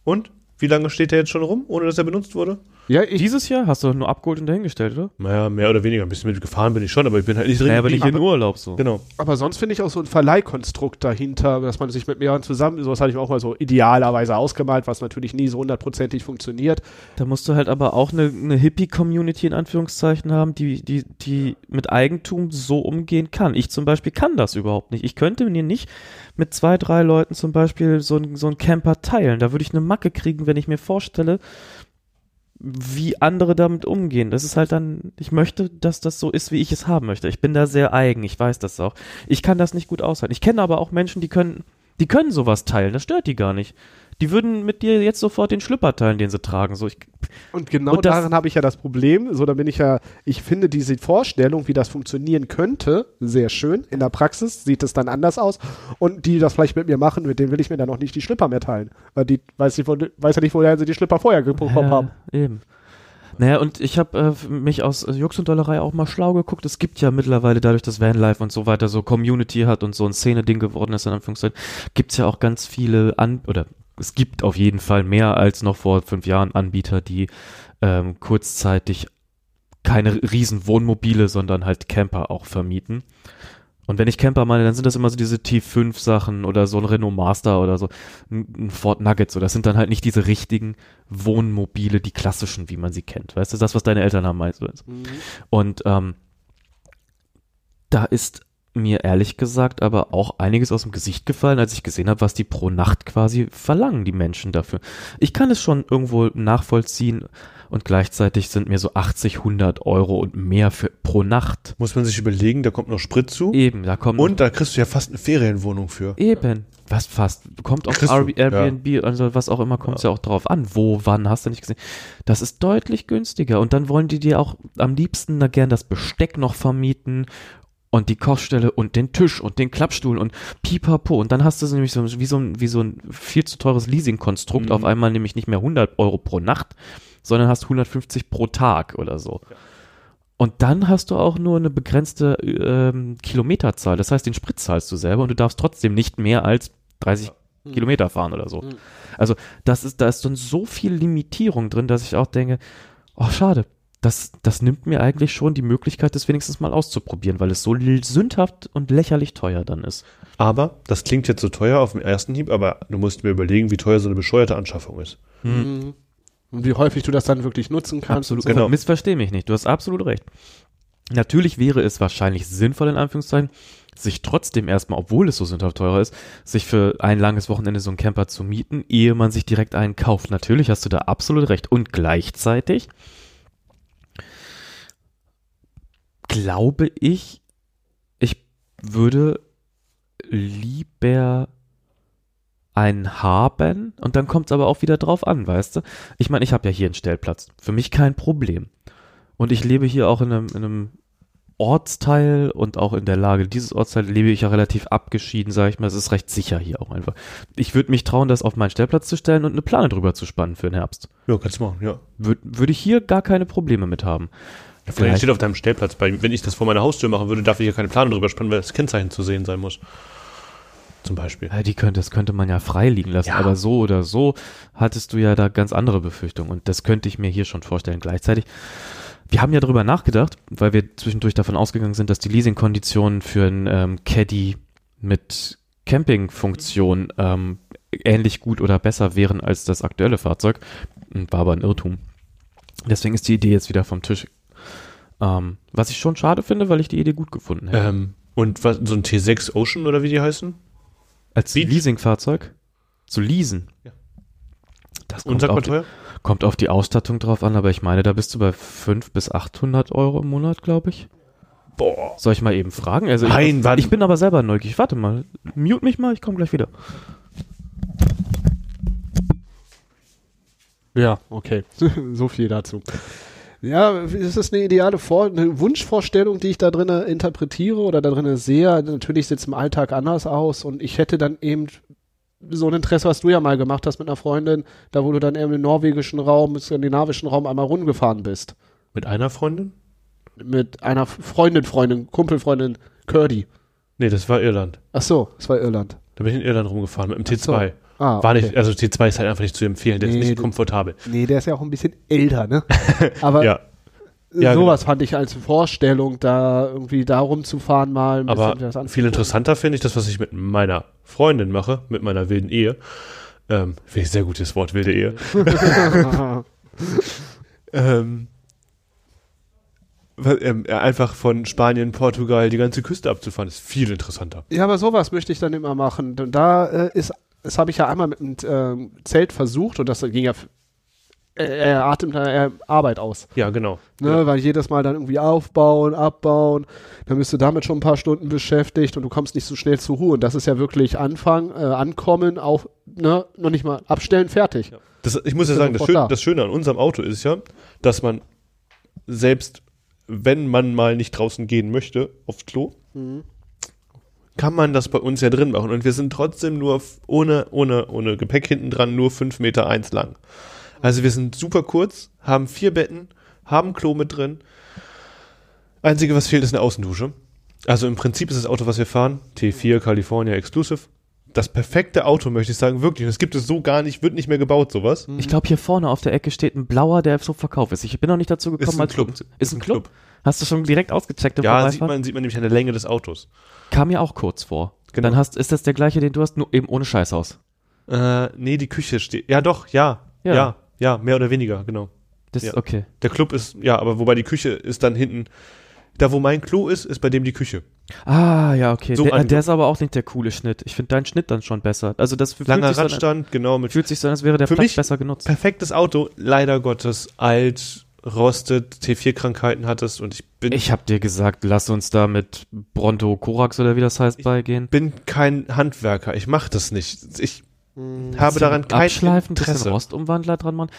Und wie lange steht er jetzt schon rum, ohne dass er benutzt wurde? Ja, ich, Dieses Jahr hast du doch nur abgeholt und dahingestellt, oder? Naja, mehr oder weniger. Ein bisschen mit gefahren bin ich schon, aber ich bin halt nicht drin. Naja, aber nicht in Urlaub so. Genau. aber sonst finde ich auch so ein Verleihkonstrukt dahinter, dass man sich mit mehreren zusammen, sowas hatte ich mir auch mal so idealerweise ausgemalt, was natürlich nie so hundertprozentig funktioniert. Da musst du halt aber auch eine, eine Hippie-Community in Anführungszeichen haben, die, die, die mit Eigentum so umgehen kann. Ich zum Beispiel kann das überhaupt nicht. Ich könnte mir nicht mit zwei, drei Leuten zum Beispiel so, ein- so einen Camper teilen. Da würde ich eine Macke kriegen, wenn ich mir vorstelle, wie andere damit umgehen. Das ist halt dann, ich möchte, dass das so ist, wie ich es haben möchte. Ich bin da sehr eigen, ich weiß das auch. Ich kann das nicht gut aushalten. Ich kenne aber auch Menschen, die können, die können sowas teilen, das stört die gar nicht. Die würden mit dir jetzt sofort den Schlüpper teilen, den sie tragen. So, ich, Und genau Und daran habe ich ja das Problem. So, da bin ich ja, ich finde diese Vorstellung, wie das funktionieren könnte, sehr schön. In der Praxis sieht es dann anders aus. Und die, die das vielleicht mit mir machen, mit denen will ich mir dann auch nicht die Schlipper mehr teilen. Weil die weiß, wo, weiß ja nicht, woher sie die Schlipper vorher bekommen Ja, haben. Eben. Naja, und ich habe äh, mich aus äh, Jux und Dollerei auch mal schlau geguckt. Es gibt ja mittlerweile, dadurch, dass Vanlife und so weiter so Community hat und so ein Szene-Ding geworden ist, in Anführungszeichen, gibt's ja auch ganz viele An oder es gibt auf jeden Fall mehr als noch vor fünf Jahren Anbieter, die ähm, kurzzeitig keine riesen Wohnmobile, sondern halt Camper auch vermieten. Und wenn ich Camper meine, dann sind das immer so diese T5-Sachen oder so ein Renault Master oder so, ein Ford Nugget. So, das sind dann halt nicht diese richtigen Wohnmobile, die klassischen, wie man sie kennt. Weißt du, das, was deine Eltern haben, meinst du? Und ähm, da ist mir ehrlich gesagt aber auch einiges aus dem Gesicht gefallen, als ich gesehen habe, was die pro Nacht quasi verlangen, die Menschen dafür. Ich kann es schon irgendwo nachvollziehen und gleichzeitig sind mir so 80, 100 Euro und mehr für pro Nacht. Muss man sich überlegen, da kommt noch Sprit zu. Eben, da kommt Und da kriegst du ja fast eine Ferienwohnung für. Eben. Was fast. Kommt auf Airbnb, Airbnb, also was auch immer, kommt es ja. auch drauf an. Wo, wann, hast du nicht gesehen. Das ist deutlich günstiger. Und dann wollen die dir auch am liebsten da gern das Besteck noch vermieten und die Kochstelle und den Tisch und den Klappstuhl und pipapo. Und dann hast du nämlich so, wie, so ein, wie so ein viel zu teures Leasingkonstrukt. Mhm. Auf einmal nämlich nicht mehr 100 Euro pro Nacht, sondern hast 150 pro Tag oder so. Und dann hast du auch nur eine begrenzte ähm, Kilometerzahl. Das heißt, den Sprit zahlst du selber und du darfst trotzdem nicht mehr als 30 Kilometer fahren oder so. Mhm. Also das ist, da ist dann so viel Limitierung drin, dass ich auch denke, oh schade, das, das nimmt mir eigentlich schon die Möglichkeit, das wenigstens mal auszuprobieren, weil es so sündhaft und lächerlich teuer dann ist. Aber, das klingt jetzt so teuer auf den ersten Hieb, aber du musst mir überlegen, wie teuer so eine bescheuerte Anschaffung ist. Mhm. Und wie häufig du das dann wirklich nutzen kannst. Absolut, genau. Missversteh mich nicht, du hast absolut recht. Natürlich wäre es wahrscheinlich sinnvoll, in Anführungszeichen, sich trotzdem erstmal, obwohl es so sündhaft teurer ist, sich für ein langes Wochenende so einen Camper zu mieten, ehe man sich direkt einen kauft. Natürlich hast du da absolut recht. Und gleichzeitig glaube ich, ich würde lieber einen haben und dann kommt es aber auch wieder drauf an, weißt du? Ich meine, ich habe ja hier einen Stellplatz. Für mich kein Problem. Und ich lebe hier auch in einem, in einem Ortsteil und auch in der Lage dieses Ortsteils lebe ich ja relativ abgeschieden, sage ich mal. Es ist recht sicher hier auch einfach. Ich würde mich trauen, das auf meinen Stellplatz zu stellen und eine Plane drüber zu spannen für den Herbst. Ja, kannst du machen, ja. Würde würd ich hier gar keine Probleme mit haben. Vielleicht Vielleicht- steht auf deinem Stellplatz bei, wenn ich das vor meiner Haustür machen würde, darf ich hier keine Plane drüber spannen, weil das Kennzeichen zu sehen sein muss. zum Beispiel. Ja, die könnte, das könnte man ja frei liegen lassen, Ja. aber so oder so hattest du ja da ganz andere Befürchtungen und das könnte ich mir hier schon vorstellen. Gleichzeitig, wir haben ja darüber nachgedacht, weil wir zwischendurch davon ausgegangen sind, dass die Leasingkonditionen für ein ähm, Caddy mit Campingfunktion ähm, ähnlich gut oder besser wären als das aktuelle Fahrzeug. War aber ein Irrtum. Deswegen ist die Idee jetzt wieder vom Tisch. Ähm, was ich schon schade finde, weil ich die Idee gut gefunden hätte. Ähm, und was, so ein T6 Ocean oder wie die heißen? Als Beach? Leasingfahrzeug zu leasen. Ja. Das Und kommt auf, die, kommt auf die Ausstattung drauf an, aber ich meine, da bist du bei 500 bis 800 Euro im Monat, glaube ich. Boah. Soll ich mal eben fragen? Also Nein, ich, wann- ich bin aber selber neugierig. Warte mal, mute mich mal, ich komme gleich wieder. Ja, okay. so viel dazu. Ja, es ist eine ideale Vor eine Wunschvorstellung, die ich da drin interpretiere oder da drin sehe. Natürlich sieht es im Alltag anders aus und ich hätte dann eben so ein Interesse, was du ja mal gemacht hast mit einer Freundin, da wo du dann eben im norwegischen Raum, im skandinavischen Raum einmal rumgefahren bist. Mit einer Freundin? Mit einer Freundin, Freundin, Kumpelfreundin, Curdy. Nee, das war Irland. Ach so, das war Irland. Da bin ich in Irland rumgefahren mit dem Ach so. T2. Ah, War nicht, also T2 ist halt einfach nicht zu empfehlen, der Nee, ist nicht komfortabel. Nee, der ist ja auch ein bisschen älter, ne? Aber Ja, Ja, sowas fand ich als Vorstellung, da irgendwie da rumzufahren mal. Aber viel interessanter finde ich das, was ich mit meiner Freundin mache, mit meiner wilden Ehe. Ähm, finde ich sehr gutes Wort, wilde Ehe. ähm, ähm, einfach von Spanien, Portugal die ganze Küste abzufahren, ist viel interessanter. Ja, aber sowas möchte ich dann immer machen. Und da äh, ist, das habe ich ja einmal mit einem ähm, Zelt versucht und das ging ja, äh, er atmet äh, Arbeit aus. Ja, genau. Ne? Ja. Weil jedes Mal dann irgendwie aufbauen, abbauen, dann bist du damit schon ein paar Stunden beschäftigt und du kommst nicht so schnell zur Ruhe. Und das ist ja wirklich Anfang, äh, Ankommen, auch, ne, noch nicht mal abstellen, fertig. Das, ich muss ja ja sagen, das, Schön, da. das Schöne an unserem Auto ist ja, dass man selbst, wenn man mal nicht draußen gehen möchte, aufs Klo, Mhm. Kann man das bei uns ja drin machen. Und wir sind trotzdem nur ohne, ohne, ohne Gepäck hinten dran nur 5 Meter eins lang. Also wir sind super kurz, haben vier Betten, haben Klo mit drin. Einzige, was fehlt, ist eine Außendusche. Also im Prinzip ist das Auto, was wir fahren, T4 California Exclusive. Das perfekte Auto, möchte ich sagen, wirklich. Und es gibt es so gar nicht, wird nicht mehr gebaut, sowas. Ich glaube, hier vorne auf der Ecke steht ein blauer, der so verkauft ist. Ich bin noch nicht dazu gekommen, Ist ein Club. zu- Ist ein Club? Hast du schon direkt ausgecheckt im Ja, sieht man, sieht man nämlich an der Länge des Autos. Kam mir auch kurz vor. Genau. Dann hast, ist das der gleiche, den du hast, nur eben ohne Scheißhaus. Äh, nee, die Küche steht. Ja, doch, ja. Ja. Ja, ja, mehr oder weniger, genau. Das Ja. okay. Der Club ist, ja, aber wobei die Küche ist dann hinten. Da, wo mein Klo ist, ist bei dem die Küche. Ah, ja, okay. So der, ange- der ist aber auch nicht der coole Schnitt. Ich finde deinen Schnitt dann schon besser. Also das fühlt Langer sich, so an, Radstand, genau, mit fühlt sich so an, als wäre der Für Platz besser genutzt. perfektes Auto. Leider Gottes alt, rostet, T4-Krankheiten hattest und ich bin, Ich habe dir gesagt, lass uns da mit Bronto Korax oder wie das heißt Ich- beigehen. bin kein Handwerker. Ich mache das nicht. Ich habe daran kein Abschleifen, bisschen Interesse. Rostumwandler dran machen.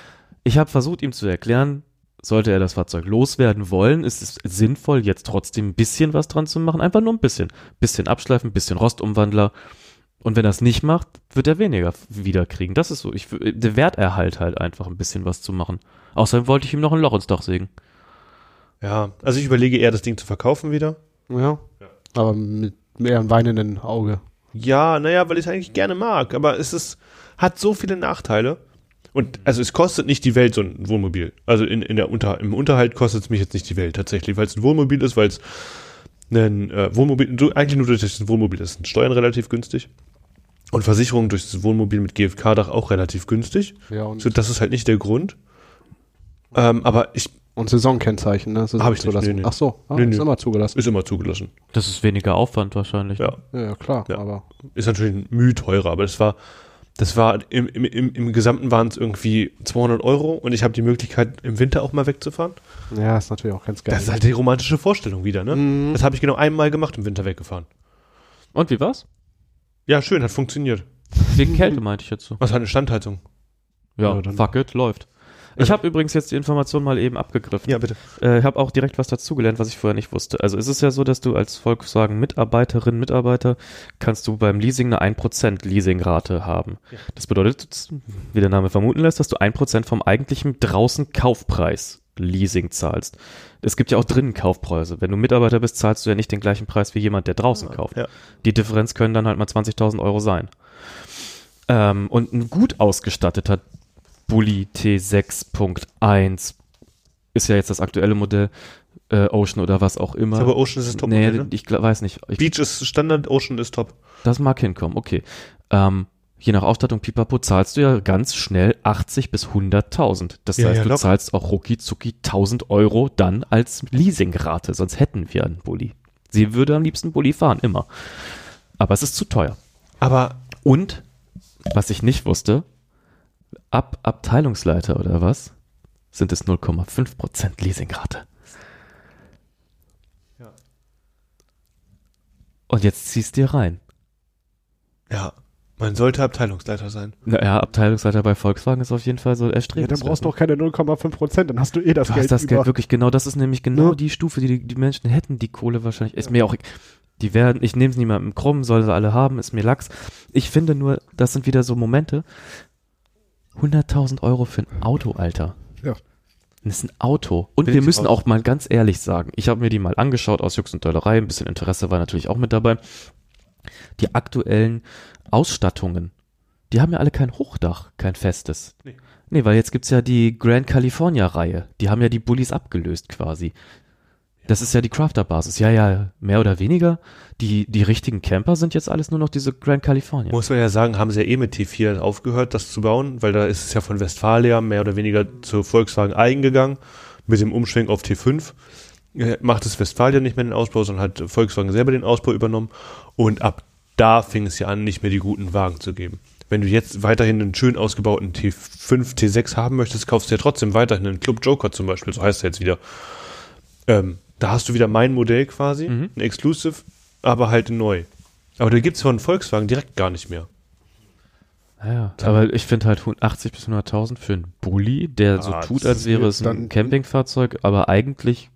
Ich habe versucht, ihm zu erklären, sollte er das Fahrzeug loswerden wollen, ist es sinnvoll, jetzt trotzdem ein bisschen was dran zu machen. Einfach nur ein bisschen. Bisschen abschleifen, bisschen Rostumwandler. Und wenn er es nicht macht, wird er weniger wiederkriegen. Das ist so. Ich, der Werterhalt halt einfach ein bisschen was zu machen. Außerdem wollte ich ihm noch ein Loch ins Dach sägen. Ja, also ich überlege eher, das Ding zu verkaufen wieder. Ja. Aber mit mehr einem weinenden Auge. Ja, naja, weil ich es eigentlich gerne mag, aber es ist, hat so viele Nachteile. Und also es kostet nicht die Welt, so ein Wohnmobil. Also in, in der Unter, im Unterhalt kostet es mich jetzt nicht die Welt tatsächlich, weil es ein Wohnmobil ist, weil es ein äh, Wohnmobil, eigentlich nur durch das Wohnmobil ist, sind Steuern relativ günstig. Und Versicherung durch das Wohnmobil mit GFK-Dach auch relativ günstig. Ja, und, So, das ist halt nicht der Grund. Ähm, aber ich und Saisonkennzeichen, ne? Saison Hab ich nicht, zulassen. nee, nee. Ach so, ah, Nee, ist nee. immer zugelassen. ist immer zugelassen. Das ist weniger Aufwand wahrscheinlich. Ja. Ja, klar, Ja. aber ist natürlich ein Mühe teurer, aber das war, das war im, im, im, im Gesamten waren es irgendwie 200 Euro und ich habe die Möglichkeit, im Winter auch mal wegzufahren. ja, ist natürlich auch ganz geil. Das ist halt die romantische Vorstellung wieder, ne? Mhm. Das habe ich genau einmal gemacht, im Winter weggefahren. Und wie war's? Ja, schön, hat funktioniert. Wegen Kälte meinte ich jetzt so. Was hat eine Standheizung? Ja, Ja, dann- fuck it, läuft. Ich habe übrigens jetzt die Information mal eben abgegriffen. Ja, bitte. Äh, ich habe auch direkt was dazugelernt, was ich vorher nicht wusste. Also es ist ja so, dass du als Volkswagen-Mitarbeiterin, Mitarbeiter, kannst du beim Leasing eine 1% Leasingrate haben. Das bedeutet, wie der Name vermuten lässt, dass du 1% vom eigentlichen draußen Kaufpreis Leasing zahlst. Es gibt ja auch drinnen Kaufpreise. Wenn du Mitarbeiter bist, zahlst du ja nicht den gleichen Preis wie jemand, der draußen kauft. Ja. Die Differenz können dann halt mal 20.000 Euro sein. Ähm, und ein gut ausgestatteter Bulli T6.1 ist ja jetzt das aktuelle Modell, äh, Ocean oder was auch immer. Ich glaube, Ocean ist das top nee, ne? ich weiß nicht. Ich, Beach ist Standard, Ocean ist top. das mag hinkommen, okay. Ähm, je nach Ausstattung Pipapo zahlst du ja ganz schnell 80 bis 100.000. Das Ja, heißt, ja, du locker. zahlst auch rucki zucki 1000 Euro dann als Leasingrate, sonst hätten wir einen Bulli. Sie würde am liebsten Bulli fahren, immer. Aber es ist zu teuer. Aber Und, was ich nicht wusste, ab Abteilungsleiter oder was, sind es 0,5% Leasingrate. Ja. Und jetzt ziehst du dir rein. ja, man sollte Abteilungsleiter sein. Naja, Abteilungsleiter bei Volkswagen ist auf jeden Fall so Ja, erstrebenswert. dann brauchst du auch keine 0,5 Prozent, dann hast du eh das Du Geld hast das über. Geld wirklich genau, das ist nämlich genau Ne? die Stufe, die, die die Menschen hätten, die Kohle wahrscheinlich. Ist mir auch, die werden, ich nehme es niemandem krumm, soll sie alle haben, ist mir Lachs. Ich finde nur, das sind wieder so Momente. 100.000 Euro für ein Auto, Alter. Ja. Das ist ein Auto. Und Bin wir müssen auch mal ganz ehrlich sagen, ich habe mir die mal angeschaut aus Jux und Dollerei, ein bisschen Interesse war natürlich auch mit dabei. Die aktuellen Ausstattungen, die haben ja alle kein Hochdach, kein festes. Nee. Nee, weil jetzt gibt's ja die Grand California Reihe. Die haben ja die Bullies abgelöst quasi. Das ist ja die Crafter-Basis. Ja, ja, mehr oder weniger. Die, die richtigen Camper sind jetzt alles nur noch diese Grand California. Muss man ja sagen, haben sie ja eh mit T4 aufgehört, das zu bauen, weil da ist es ja von Westfalia mehr oder weniger zu Volkswagen eingegangen, mit dem Umschwenk auf T5. Äh, Macht es Westfalia nicht mehr den Ausbau, sondern hat Volkswagen selber den Ausbau übernommen. Und ab da fing es ja an, nicht mehr die guten Wagen zu geben. Wenn du jetzt weiterhin einen schön ausgebauten T5, T6 haben möchtest, kaufst du ja trotzdem weiterhin einen Club Joker zum Beispiel, so heißt er jetzt wieder. Ähm, da hast du wieder mein Modell quasi, Mhm. ein Exclusive, aber halt neu. Aber da gibt es von Volkswagen direkt gar nicht mehr. Ja, aber ich finde halt 80 bis 100.000 für einen Bulli, der so Ah, tut, das als wäre es ein Campingfahrzeug, aber eigentlich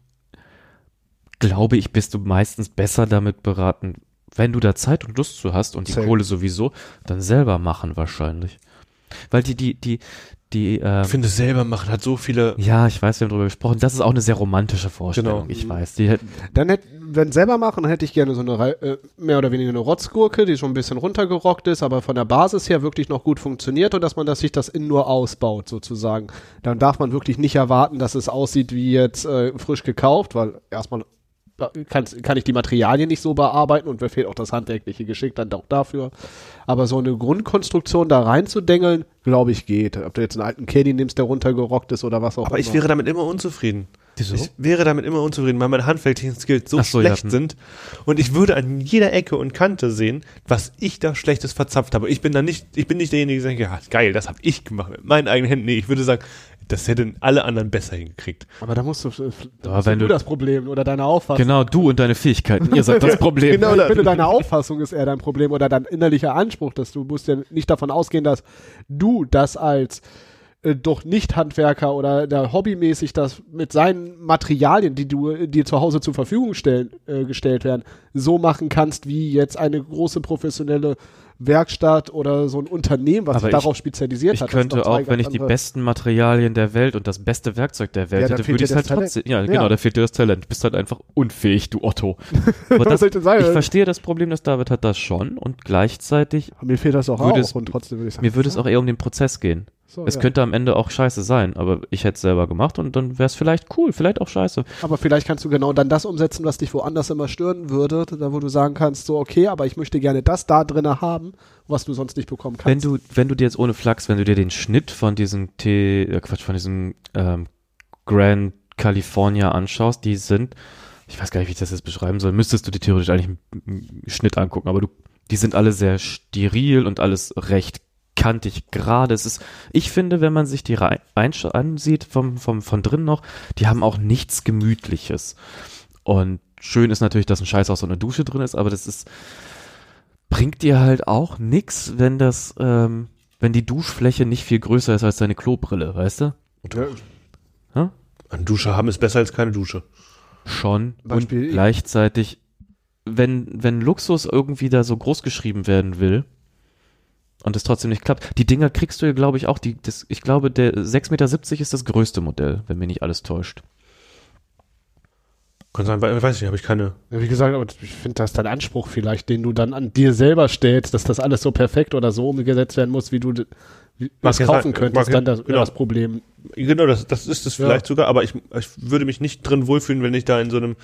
glaube ich, bist du meistens besser damit beraten, wenn du da Zeit und Lust zu hast und die Safe. Kohle sowieso, dann selber machen wahrscheinlich. Weil die, die, die, die, ähm, Ich finde, selber machen hat so viele. ja, ich weiß, wir haben darüber gesprochen. Das ist auch eine sehr romantische Vorstellung. Genau. Ich weiß. Die hätten, Dann hätte, wenn selber machen, dann hätte ich gerne so eine äh, mehr oder weniger eine Rotzgurke, die schon ein bisschen runtergerockt ist, aber von der Basis her wirklich noch gut funktioniert und dass man das sich das innen nur ausbaut sozusagen. Dann darf man wirklich nicht erwarten, dass es aussieht wie jetzt äh, frisch gekauft, weil erstmal kann, kann ich die Materialien nicht so bearbeiten und mir fehlt auch das handwerkliche Geschick dann auch dafür. Aber so eine Grundkonstruktion da reinzudengeln, glaube ich, geht. Ob du jetzt einen alten Caddy nimmst, der runtergerockt ist oder was auch Aber immer. ich wäre damit immer unzufrieden. Wieso? Ich wäre damit immer unzufrieden, weil meine handwerklichen Skills so, so, ja, schlecht hm. sind. Und ich würde an jeder Ecke und Kante sehen, was ich da Schlechtes verzapft habe. Ich bin da nicht, ich bin nicht derjenige, der sagt, ja, geil, das habe ich gemacht mit meinen eigenen Händen. Nee, ich würde sagen, das hätten alle anderen besser hingekriegt. aber da musst du, da Aber hast wenn du du- das Problem oder deine Auffassung. genau, du und deine Fähigkeiten, ihr seid das Problem. Genau. Ich finde, deine Auffassung ist eher dein Problem oder dein innerlicher Anspruch, dass du musst ja nicht davon ausgehen, dass du das als äh, doch nicht Handwerker oder der hobbymäßig das mit seinen Materialien, die du dir zu Hause zur Verfügung stellen, äh, gestellt werden, so machen kannst wie jetzt eine große professionelle Werkstatt oder so ein Unternehmen, was Aber sich ich- darauf spezialisiert Ich hat. Sind könnte auch, wenn ich die besten Materialien der Welt und das beste Werkzeug der Welt Ja, hätte, würde ich dir halt das Talent. trotzdem. Ja, Ja. genau, da fehlt dir das Talent. Du bist halt einfach unfähig, du Otto. Aber Was das, ich ich verstehe das Problem, das David hat das schon und gleichzeitig, Mir fehlt das auch, auch es- und trotzdem würde ich sagen. mir würde es auch eher um den Prozess gehen. so, Es ja. könnte am Ende auch scheiße sein, aber ich hätte es selber gemacht und dann wäre es vielleicht cool, vielleicht auch scheiße. Aber vielleicht kannst du genau dann das umsetzen, was dich woanders immer stören würde, da wo du sagen kannst, so okay, aber ich möchte gerne das da drinne haben, was du sonst nicht bekommen Wenn kannst. du, wenn du dir jetzt ohne Flachs, wenn du dir den Schnitt von diesem T, äh Quatsch, von diesem ähm, Grand California anschaust, die sind, ich weiß gar nicht, wie ich das jetzt beschreiben soll, müsstest du dir theoretisch eigentlich einen, Schnitt angucken, aber du, die sind alle sehr steril und alles recht kantig gerade. Es ist, ich finde, wenn man sich die rein, ansieht vom, vom, von drin noch, die haben auch nichts Gemütliches. Und schön ist natürlich, dass ein Scheißhaus und eine Dusche drin ist, aber das ist, bringt dir halt auch nix, wenn das, ähm, wenn die Duschfläche nicht viel größer ist als deine Klobrille, weißt du? Ja, Eine Dusche haben ist besser als keine Dusche. Schon. Beispiel- und gleichzeitig, wenn, wenn Luxus irgendwie da so groß geschrieben werden will, und es trotzdem nicht klappt. Die Dinger kriegst du ja, glaube ich, auch. Die, das, ich glaube, der 6,70 Meter ist das größte Modell, wenn mir nicht alles täuscht. Kann sein, weil- weiß ich nicht, habe ich keine. Ja, Wie gesagt, aber ich finde, das ist dein Anspruch vielleicht, den du dann an dir selber stellst, dass das alles so perfekt oder so umgesetzt werden muss, wie du ja kaufen könntest, dann das, genau. das Problem. Genau, das, das ist es Ja. vielleicht sogar, aber ich, ich würde mich nicht drin wohlfühlen, wenn ich da in so einem,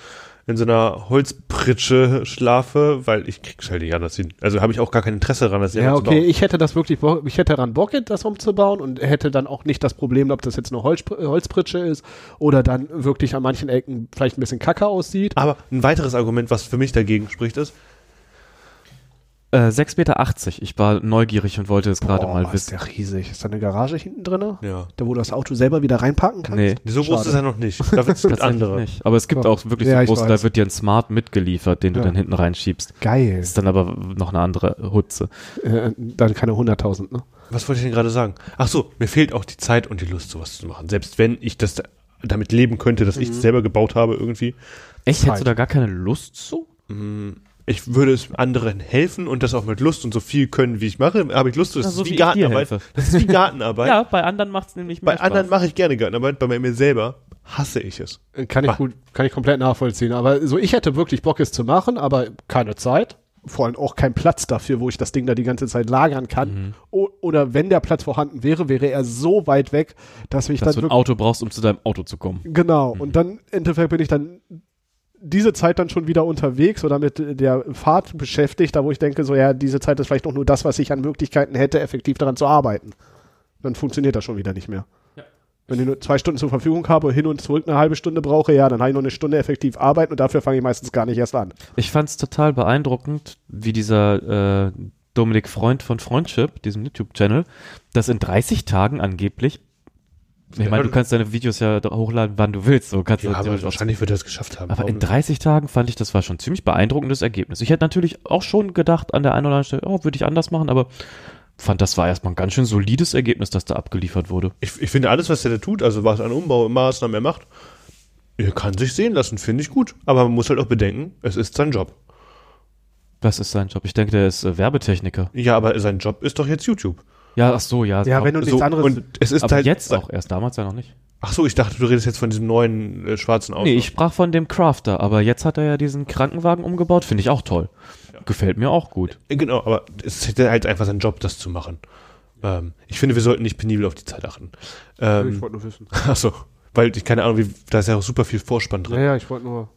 in so einer Holzpritsche schlafe, weil ich krieg's halt nicht anders hin. Also habe ich auch gar kein Interesse daran, das Ja, okay, ich hätte das wirklich, ich hätte daran Bock, das umzubauen und hätte dann auch nicht das Problem, ob das jetzt eine Holz, Holzpritsche ist oder dann wirklich an manchen Ecken vielleicht ein bisschen kacke aussieht. Aber ein weiteres Argument, was für mich dagegen spricht, ist, Äh, 6,80 Meter. Ich war neugierig und wollte es gerade mal ist wissen. der riesig. Ist da eine Garage hinten drin? ja, Da, wo du das Auto selber wieder reinpacken kannst? Nee. so groß Schade. ist er noch nicht. Da wird es Tatsächlich andere. nicht. Aber es gibt Ja. auch wirklich Ja, so große, weiß. da wird dir ein Smart mitgeliefert, den du Ja. dann hinten reinschiebst. Geil. Ist dann aber noch eine andere Hutze. Äh, dann keine 100.000, ne? Was wollte ich denn gerade sagen? Ach so, mir fehlt auch die Zeit und die Lust, sowas zu machen. Selbst wenn ich das da- damit leben könnte, dass ich Mhm. es selber gebaut habe irgendwie. Echt? Zeit. Hättest du da gar keine Lust zu? Ich würde es anderen helfen und das auch mit Lust und so viel können, wie ich mache. Habe ich Lust. Das Na, ist so wie Gartenarbeit. Das ist wie Gartenarbeit. Ja, bei anderen macht es nämlich mehr Bei anderen Spaß. mache ich gerne Gartenarbeit, bei mir selber hasse ich es. Kann ich Ah. gut, kann ich komplett nachvollziehen. Aber so, ich hätte wirklich Bock, es zu machen, aber keine Zeit. Vor allem auch kein Platz dafür, wo ich das Ding da die ganze Zeit lagern kann. Mhm. O oder wenn der Platz vorhanden wäre, wäre er so weit weg, dass ich Dass dann du ein wirklich, Auto brauchst, um zu deinem Auto zu kommen. genau. Und dann, im Endeffekt bin ich dann diese Zeit dann schon wieder unterwegs oder mit der Fahrt beschäftigt, da wo ich denke, so ja, diese Zeit ist vielleicht auch nur das, was ich an Möglichkeiten hätte, effektiv daran zu arbeiten. Dann funktioniert das schon wieder nicht mehr. Ja. Wenn ich nur zwei Stunden zur Verfügung habe, hin und zurück eine halbe Stunde brauche, ja, dann habe ich noch eine Stunde effektiv arbeiten und dafür fange ich meistens gar nicht erst an. Ich fand es total beeindruckend, wie dieser äh, Dominik Freund von Freundship, diesem YouTube-Channel, das in 30 Tagen angeblich. Ich meine, du kannst deine Videos ja hochladen, wann du willst. So kannst Ja, du aber wahrscheinlich wird er es geschafft haben. aber in 30 Tagen fand ich, das war schon ein ziemlich beeindruckendes Ergebnis. Ich hätte natürlich auch schon gedacht an der einen oder anderen Stelle, oh, würde ich anders machen, aber fand, das war erstmal ein ganz schön solides Ergebnis, das da abgeliefert wurde. Ich, ich finde alles, was er da tut, also was an Umbaumaßnahmen er macht, er kann sich sehen lassen, finde ich gut. Aber man muss halt auch bedenken, es ist sein Job. Das ist sein Job. Ich denke, der ist äh, Werbetechniker. Ja, aber sein Job ist doch jetzt YouTube. Ja, ach so, ja. Ja, auch- wenn du nichts So, anderes. und es ist aber halt jetzt auch erst, damals ja noch nicht. Ach so, ich dachte, du redest jetzt von diesem neuen äh, schwarzen Auto. Nee, ich sprach von dem Crafter, aber jetzt hat er ja diesen Krankenwagen umgebaut, finde ich auch toll. Gefällt mir auch gut. Äh, Genau, aber es ist halt einfach sein Job, das zu machen. Ähm, ich finde, wir sollten nicht penibel auf die Zeit achten. Ähm, ich wollte nur wissen. ach so, weil ich keine Ahnung, wie, da ist ja auch super viel Vorspann Ja, drin. ja, ich wollte nur.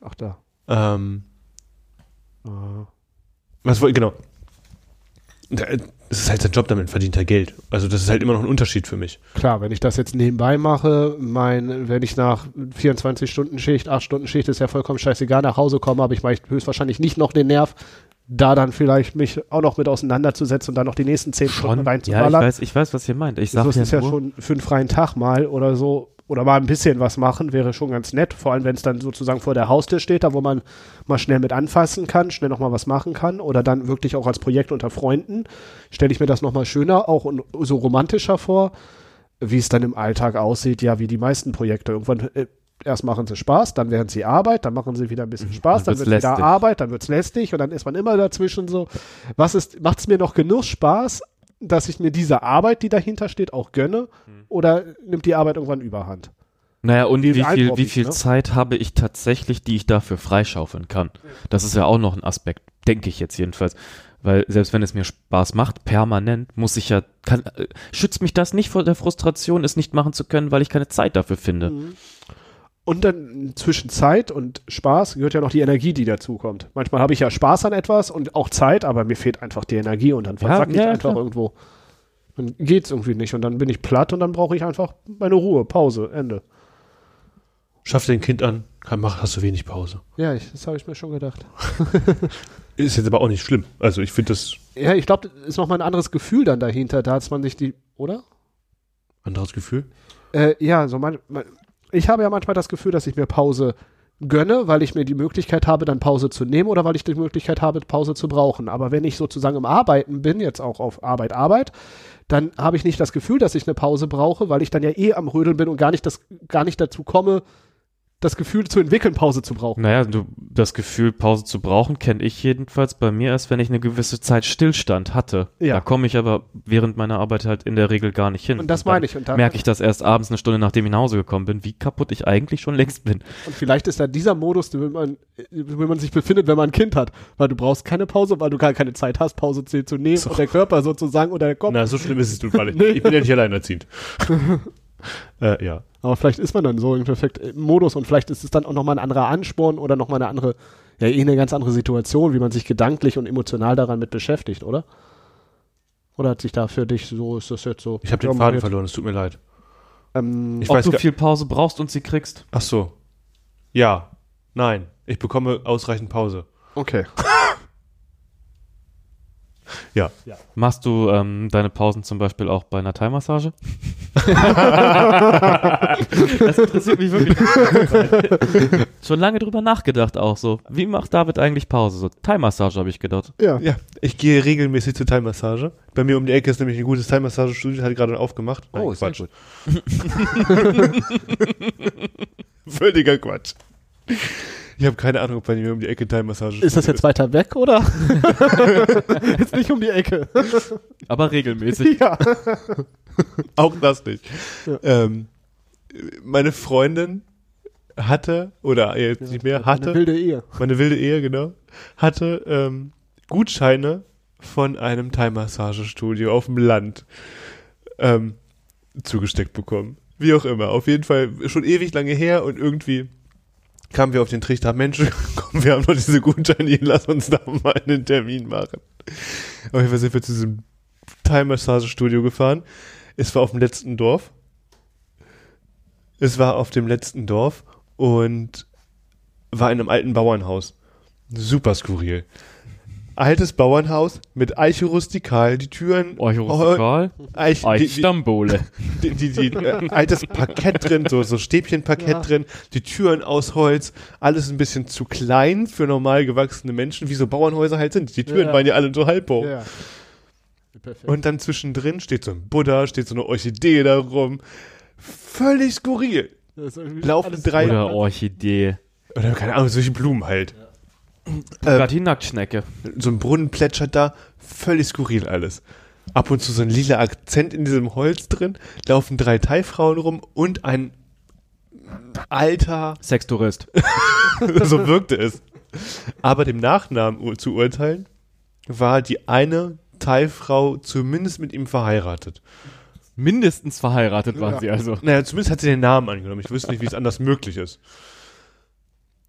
Ach da. Ähm, was wollte, genau. Es ist halt sein Job, damit verdient er Geld. Also das ist halt immer noch ein Unterschied für mich. Klar, wenn ich das jetzt nebenbei mache, mein, wenn ich nach 24 Stunden Schicht, 8 Stunden Schicht, ist ja vollkommen scheißegal, nach Hause komme, habe ich höchstwahrscheinlich nicht noch den Nerv, da dann vielleicht mich auch noch mit auseinanderzusetzen und dann noch die nächsten 10 Stunden Ja, ich reinzuballern. weiß, ich weiß, was ihr meint. Ich sag das ja, ist ja schon für einen freien Tag mal oder so, oder mal ein bisschen was machen, wäre schon ganz nett. Vor allem, wenn es dann sozusagen vor der Haustür steht, da wo man mal schnell mit anfassen kann, schnell nochmal was machen kann. Oder dann wirklich auch als Projekt unter Freunden. Stelle ich mir das nochmal schöner, auch und so romantischer vor, wie es dann im Alltag aussieht, ja, wie die meisten Projekte. Irgendwann äh, erst machen sie Spaß, dann werden sie Arbeit, dann machen sie wieder ein bisschen Spaß, dann dann wird's wird wieder lästig. Arbeit, dann wird es lästig und dann ist man immer dazwischen so. Was ist, macht es mir noch genug Spaß, dass ich mir diese Arbeit, die dahinter steht, auch gönne? Oder nimmt die Arbeit irgendwann überhand? Naja, und Wie wie viel, wie viel ne? Zeit habe ich tatsächlich, die ich dafür freischaufeln kann? Das ist ja auch noch ein Aspekt, denke ich jetzt jedenfalls. Weil selbst wenn es mir Spaß macht, permanent, muss ich ja, kann, äh, schützt mich das nicht vor der Frustration, es nicht machen zu können, weil ich keine Zeit dafür finde. Und dann zwischen Zeit und Spaß gehört ja noch die Energie, die dazukommt. Manchmal habe ich ja Spaß an etwas und auch Zeit, aber mir fehlt einfach die Energie und dann Ja, versack ich ja, einfach klar. irgendwo. Dann geht's irgendwie nicht und dann bin ich platt und dann brauche ich einfach meine Ruhe, Pause, Ende. Schaff dein Kind an, kann, mach, hast du wenig Pause. Ja, ich, das habe ich mir schon gedacht. Ist jetzt aber auch nicht schlimm. Also ich finde das Ja, ich glaube, ist noch mal ein anderes Gefühl dann dahinter, da hat man sich die, oder? anderes Gefühl. Äh, ja, so man, man, ich habe ja manchmal das Gefühl, dass ich mir Pause gönne, weil ich mir die Möglichkeit habe, dann Pause zu nehmen oder weil ich die Möglichkeit habe, Pause zu brauchen. Aber wenn ich sozusagen im Arbeiten bin, jetzt auch auf Arbeit, Arbeit, dann habe ich nicht das Gefühl, dass ich eine Pause brauche, weil ich dann ja eh am Rödeln bin und gar nicht, das, gar nicht dazu komme, das Gefühl zu entwickeln, Pause zu brauchen. Naja, du, das Gefühl, Pause zu brauchen, kenne ich jedenfalls bei mir erst, wenn ich eine gewisse Zeit Stillstand hatte. Ja. Da komme ich aber während meiner Arbeit halt in der Regel gar nicht hin. Und das dann meine ich. Und, da, Merke ich das erst abends eine Stunde, nachdem ich nach Hause gekommen bin, wie kaputt ich eigentlich schon längst bin. und vielleicht ist da dieser Modus, wenn man, wenn man sich befindet, wenn man ein Kind hat. Weil du brauchst keine Pause, weil du gar keine Zeit hast, Pause zu zu nehmen. So. Und der Körper sozusagen oder der Kopf. Na, so schlimm ist es nun gar nicht. Nee. Ich bin ja nicht alleinerziehend. äh, ja. Aber vielleicht ist man dann so im Perfekt im Modus und vielleicht ist es dann auch nochmal ein anderer Ansporn oder nochmal eine andere, ja, eh eine ganz andere Situation, wie man sich gedanklich und emotional daran mit beschäftigt, oder? Oder hat sich da für dich so, ist das jetzt so? Ich habe den Faden jetzt, verloren, es tut mir leid. Ähm, Ich Ob weiß du viel Pause brauchst und sie kriegst? Ach so. Ja. Nein. Ich bekomme ausreichend Pause. okay. Ja. Machst du ähm, deine Pausen zum Beispiel auch bei einer Thai-Massage? das interessiert mich wirklich. Schon lange drüber nachgedacht auch so. Wie macht David eigentlich Pause? So Thai-Massage habe ich gedacht. Ja. Ja, ich gehe regelmäßig zur Thai-Massage. Bei mir um die Ecke ist nämlich ein gutes Thai-Massagestudio, hat gerade aufgemacht. Oh, sehr Quatsch. Völliger Quatsch. Ich habe keine Ahnung, ob bei mir um die Ecke Thai-Massage Ist das jetzt weiter weg, oder? ist nicht um die Ecke. Aber regelmäßig. ja. Auch das nicht. Ja. Ähm, meine Freundin hatte, oder jetzt nicht mehr, hatte, wilde Ehe. meine wilde Ehe, genau, hatte ähm, Gutscheine von einem Thai-Massagestudio auf dem Land ähm, zugesteckt bekommen. Wie auch immer. Auf jeden Fall schon ewig lange her und irgendwie kamen wir auf den Trichter, Mensch, komm, wir haben noch diese Gutscheine, lass uns da mal einen Termin machen. Auf jeden Fall sind wir zu diesem Thai-Massagestudio gefahren. Es war auf dem letzten Dorf. Es war auf dem letzten Dorf und war in einem alten Bauernhaus. Super skurril. Altes Bauernhaus mit Eiche rustikal, die Türen. Euch rustikal? Eich, die, Euch die, Stammbowle. die, die, die, äh, altes Parkett drin, so, so Stäbchenparkett Ja. drin, die Türen aus Holz, alles ein bisschen zu klein für normal gewachsene Menschen, wie so Bauernhäuser halt sind. Die Türen Ja. waren ja alle so halb hoch. Ja. Perfekt. Und dann zwischendrin steht so ein Buddha, steht so eine Orchidee da rum. Völlig skurril. Das ist irgendwie laufen drei- Oder Orchidee. Oder keine Ahnung, solche Blumen halt. Bugatti Nacktschnecke. So ein Brunnen plätschert da, völlig skurril alles. Ab und zu so ein lila Akzent in diesem Holz drin, laufen drei Thai-Frauen rum und ein alter, Sextourist. so wirkte es. Aber dem Nachnamen zu urteilen, war die eine Thai-Frau zumindest mit ihm verheiratet. Mindestens verheiratet waren Ja. sie also. Naja, zumindest hat sie den Namen angenommen. Ich wüsste nicht, wie es anders möglich ist.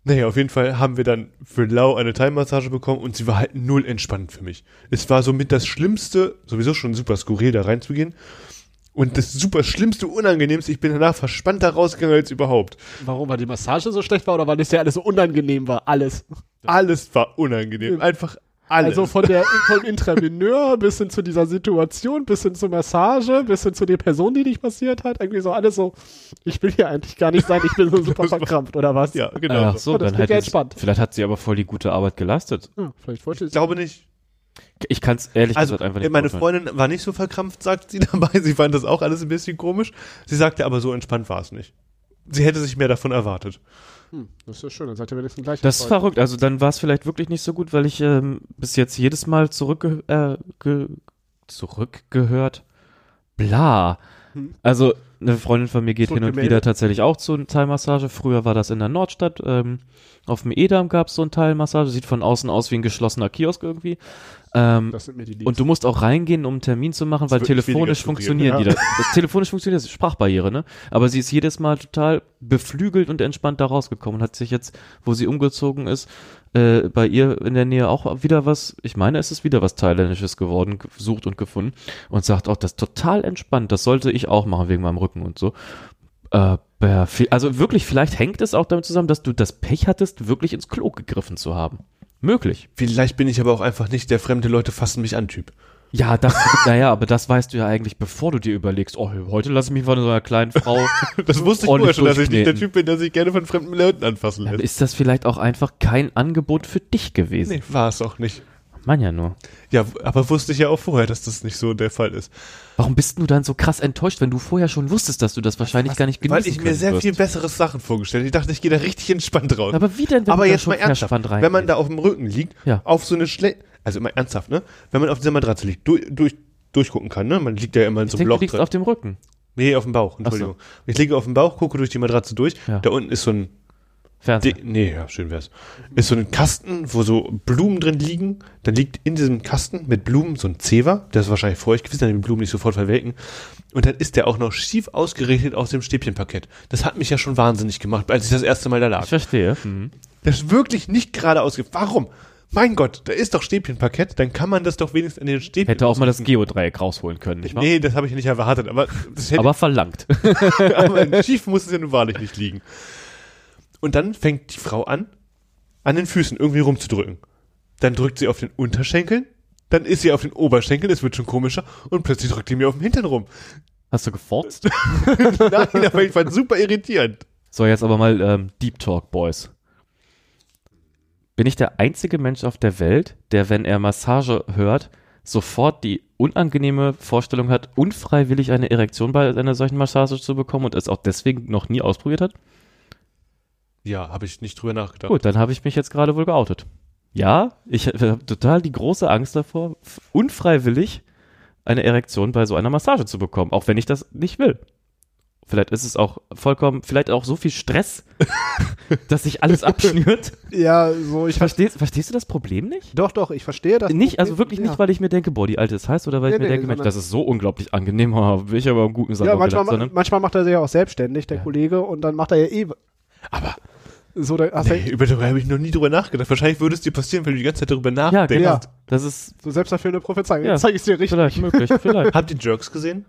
Naja, auf jeden Fall haben wir dann für Lau eine Thai-Massage bekommen und sie war halt null entspannt für mich. Es war somit das Schlimmste, sowieso schon super skurril da reinzugehen. Und das super Schlimmste, Unangenehmste, ich bin danach verspannter rausgegangen als überhaupt. Warum, weil die Massage so schlecht war oder weil das ja alles so unangenehm war? Alles. Alles war unangenehm. Einfach alles. Also von der vom Intraveneur bis hin zu dieser Situation, bis hin zur Massage, bis hin zu der Person, die dich passiert hat. Irgendwie so alles so, ich will hier eigentlich gar nicht sein, ich bin so super verkrampft, oder was? ja, genau. Ach so, Oh, das dann hätte ja es, entspannt. vielleicht hat sie aber voll die gute Arbeit geleistet. Ja, vielleicht wollte Ich sie. glaube nicht. Ich kann es ehrlich Also, gesagt einfach nicht meine. Freundin war nicht so verkrampft, sagt sie dabei. Sie fand das auch alles ein bisschen komisch. Sie sagte aber, so entspannt war es nicht. Sie hätte sich mehr davon erwartet. Hm, das ist ja schön, dann seid ihr wenigstens gleich. Das ist verrückt. Also dann war es vielleicht wirklich nicht so gut, weil ich ähm, bis jetzt jedes Mal zurückge äh, ge zurückgehört. Bla. Hm. Also eine Freundin von mir geht hin und wieder tatsächlich auch zu einer Thai-Massage. Früher war das in der Nordstadt. Ähm, auf dem Edam gab es so eine Thai-Massage. Sieht von außen aus wie ein geschlossener Kiosk irgendwie. Ähm, Das sind mir die Liebsten. und du musst auch reingehen, um einen Termin zu machen, weil Das telefonisch funktionieren skurril, die. Das telefonisch funktioniert das ist Sprachbarriere, ne? Aber sie ist jedes Mal total beflügelt und entspannt da rausgekommen und hat sich jetzt, wo sie umgezogen ist, äh, bei ihr in der Nähe auch wieder was, ich meine, es ist wieder was Thailändisches geworden, gesucht und gefunden und sagt auch, das ist total entspannt, das sollte ich auch machen wegen meinem Rücken und so. Äh, also wirklich, vielleicht hängt es auch damit zusammen, dass du das Pech hattest, wirklich ins Klo gegriffen zu haben. Möglich. Vielleicht bin ich aber auch einfach nicht der fremde Leute fassen mich an Typ. Ja, das, naja, aber das weißt du ja eigentlich, bevor du dir überlegst, oh, heute lasse ich mich von so einer kleinen Frau. Das wusste ich vorher schon, dass ich nicht der. Typ bin, der sich gerne von fremden Leuten anfassen Ja, lässt. ist das vielleicht auch einfach kein Angebot für dich gewesen? Nee, war es auch nicht. Mann ja nur. Ja, aber wusste ich ja auch vorher, dass das nicht so der Fall ist. Warum bist du dann so krass enttäuscht, wenn du vorher schon wusstest, dass du das wahrscheinlich gar nicht genießen Weil ich mir sehr wirst? viel bessere Sachen vorgestellt habe. Ich dachte, ich gehe da richtig entspannt raus. Aber wie denn, wenn aber du da jetzt mal ernsthaft, verspannt wenn man da auf dem Rücken liegt, Ja. auf so eine Schle also immer ernsthaft, ne? Wenn man auf dieser Matratze liegt, durch, durch, durchgucken kann, ne? Man liegt ja immer in so einem denke, du Loch liegst drin. auf dem Rücken. Nee, auf dem Bauch, Entschuldigung. Ich liege auf dem Bauch, gucke durch die Matratze durch. Ja. Da unten ist so ein Fernseher. Die, nee, ja, schön wär's. Ist so ein Kasten, wo so Blumen drin liegen. Dann liegt in diesem Kasten mit Blumen so ein Zewa. Der ist wahrscheinlich feucht gewesen, damit die Blumen nicht sofort verwelken. Und dann ist der auch noch schief ausgerichtet aus dem Stäbchenparkett. Das hat mich ja schon wahnsinnig gemacht, als ich das erste Mal da lag. Ich verstehe. Mhm. Das ist wirklich nicht gerade ausge... Warum? Mein Gott, da ist doch Stäbchenparkett, dann kann man das doch wenigstens an den Stäbchen... Hätte auch mal das Geodreieck rausholen können, nicht wahr? Nee, das habe ich nicht erwartet, aber das hätte Aber verlangt. aber schief muss es ja nun wahrlich nicht liegen. Und dann fängt die Frau an, an den Füßen irgendwie rumzudrücken. Dann drückt sie auf den Unterschenkeln, dann ist sie auf den Oberschenkeln, es wird schon komischer, und plötzlich drückt die mir auf den Hintern rum. Hast du geforzt? Nein, aber ich fand super irritierend. So, jetzt aber mal ähm, Deep Talk, Boys. Bin ich der einzige Mensch auf der Welt, der, wenn er Massage hört, sofort die unangenehme Vorstellung hat, unfreiwillig eine Erektion bei einer solchen Massage zu bekommen und es auch deswegen noch nie ausprobiert hat? Ja, habe ich nicht drüber nachgedacht. Gut, dann habe ich mich jetzt gerade wohl geoutet. Ja, ich habe total die große Angst davor, unfreiwillig eine Erektion bei so einer Massage zu bekommen, auch wenn ich das nicht will. Vielleicht ist es auch vollkommen, vielleicht auch so viel Stress, dass sich alles abschnürt. Ja, so, ich verstehe. Verstehst, verstehst du das Problem nicht? Doch, doch, ich verstehe das. nicht, also Problem, wirklich ja. nicht, weil ich mir denke, boah, die alte ist heiß, oder weil ich Nee, mir nee, denke, Mensch, das ist so unglaublich angenehm, oh, bin ich aber im guten Salon Ja, manchmal, gelandet, sondern, manchmal macht er sich ja auch selbstständig, der Ja. Kollege, und dann macht er ja eh. Aber So, da hast nee, über darüber habe ich noch nie drüber nachgedacht. Wahrscheinlich würde es dir passieren, wenn du die ganze Zeit darüber ja, nachdenkst. genau, Ja. das ist so selbsterfüllende Prophezeiung. Ja. Zeige ich dir richtig. vielleicht möglich, vielleicht. Habt ihr Jerks gesehen?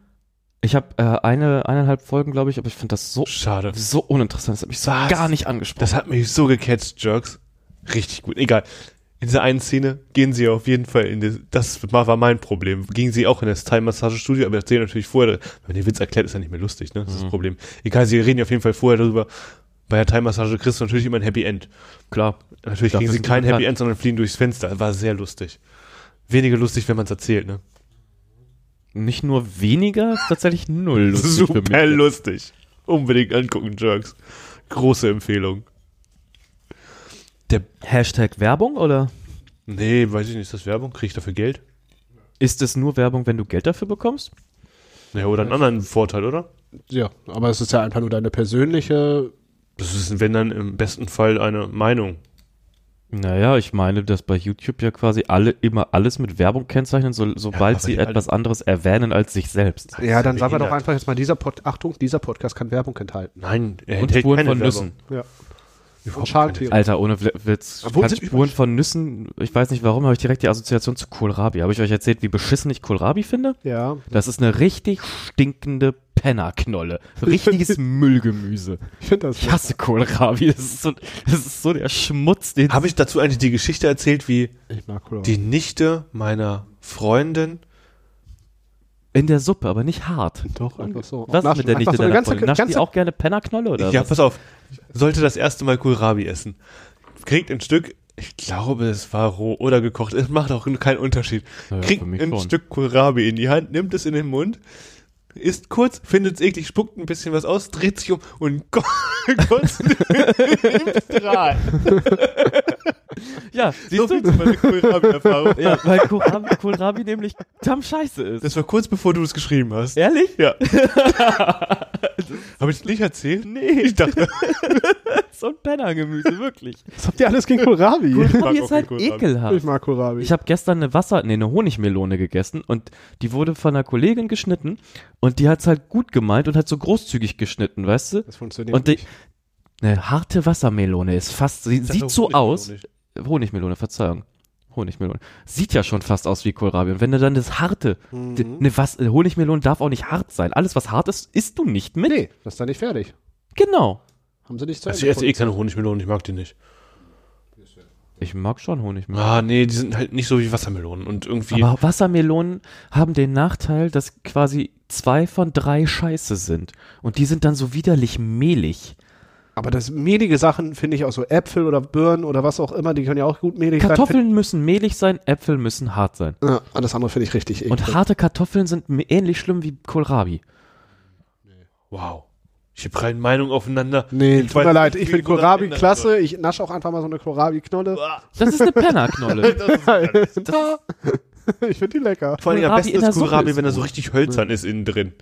Ich habe äh, eine, eineinhalb Folgen, glaube ich, aber ich finde das so Schade. so uninteressant. Das hat mich so Was? gar nicht angesprochen. Das hat mich so gecatcht, Jerks. Richtig gut. Egal. In dieser einen Szene gehen sie auf jeden Fall in das, das war, mein Problem. Gingen sie auch in das Thai-Massagestudio, aber erzählen natürlich vorher, wenn den Witz erklärt, ist ja nicht mehr lustig, ne? Das ist das Problem. Egal, sie reden ja auf jeden Fall vorher darüber. Bei der Thai-Massage kriegst du natürlich immer ein Happy End. Klar. Natürlich kriegen sie kein Happy. End, sondern fliehen durchs Fenster. War sehr lustig. Weniger lustig, wenn man es erzählt, ne? Nicht nur weniger, tatsächlich null lustig für Super mich. lustig. Unbedingt angucken, Jerks. Große Empfehlung. Der, Hashtag Werbung oder nee, weiß ich nicht, ist das Werbung? Krieg ich dafür Geld? ist es nur Werbung, wenn du Geld dafür bekommst? Ja, oder einen anderen Vorteil, oder? Ja, aber es ist ja einfach nur deine persönliche. Das ist, wenn dann im besten Fall eine Meinung. Naja, ich meine, dass bei YouTube ja quasi alle immer alles mit Werbung kennzeichnen, so, sobald aber sie etwas anderes erwähnen als sich selbst. Ja, dann sagen wir doch einfach jetzt mal, dieser Pod Achtung, dieser Podcast kann Werbung enthalten. Nein, er Und enthält Spuren keine von Werbung. Nüssen. Ja. Alter, ohne Witz. Sind Spuren übrigens- von Nüssen, ich weiß nicht warum, habe ich direkt die Assoziation zu Kohlrabi. Habe ich euch erzählt, wie beschissen ich Kohlrabi finde? Ja. Das ist eine richtig stinkende Pennerknolle. Richtiges Müllgemüse. Ich finde das. Ich hasse Kohlrabi. Das ist so, das ist so der Schmutz, den Habe ich dazu eigentlich die Geschichte erzählt, wie Ich mag Cola. die Nichte meiner Freundin in der Suppe, aber nicht hart. Doch, einfach so. Was ist Naschen. mit der Nichte so eine deiner ganze, Freundin? Nascht die ganze, auch gerne Pennerknolle oder ja, was? pass auf, sollte das erste Mal Kohlrabi essen. Kriegt ein Stück, ich glaube, es war roh oder gekocht, es macht auch keinen Unterschied. Naja, Kriegt ein schon. Stück Kohlrabi in die Hand, nimmt es in den Mund, isst kurz, findet es eklig, spuckt ein bisschen was aus, dreht sich um und ko- kotzt im Strahl. Ja, So siehst viel du? zu meiner Kohlrabi-Erfahrung. Ja, weil Kohlrabi, Kohlrabi nämlich tam scheiße ist. Das war kurz bevor du es geschrieben hast. Ehrlich? Ja. Habe ich es nicht erzählt? Nee, Ich dachte, so ein Pennergemüse, wirklich. was habt ihr alles gegen Kohlrabi? Kohlrabi ist halt Kohlrabi. ekelhaft. Ich mag Kohlrabi. Ich habe gestern eine Wasser, nee, eine Honigmelone gegessen und die wurde von einer Kollegin geschnitten und die hat's halt gut gemeint und hat so großzügig geschnitten, weißt du? das funktioniert Und die, nicht. eine harte Wassermelone ist fast, sie sieht so aus. Honigmelone, Verzeihung. Honigmelone. Sieht ja schon fast aus wie Kohlrabi. Und wenn du dann das harte, Mhm. ne, was, eine Honigmelone darf auch nicht hart sein. Alles, was hart ist, isst du nicht mit. Nee, das ist dann nicht fertig. Genau. Haben sie nicht zu Also ich esse eh keine Honigmelonen, ich mag die nicht. Ich mag schon Honigmelone. Ah, nee, die sind halt nicht so wie Wassermelonen und irgendwie. Aber Wassermelonen haben den Nachteil, dass quasi zwei von drei scheiße sind. Und die sind dann so widerlich mehlig. Aber das mehlige Sachen finde ich auch so Äpfel oder Birnen oder was auch immer, die können ja auch gut mehlig sein. Kartoffeln müssen mehlig sein, Äpfel müssen hart sein. Ja, alles andere finde ich richtig eklig. Und harte Kartoffeln sind ähnlich schlimm wie Kohlrabi. Wow. Ich habe keine Meinung aufeinander. Nee, Ich tut mir leid, ich finde das Kohlrabi klasse. Ich nasche auch einfach mal so eine Kohlrabi-Knolle. Das ist eine Pennerknolle. ich finde die lecker. Vor allem am besten ist Kohlrabi, wenn er so richtig hölzern ist innen drin.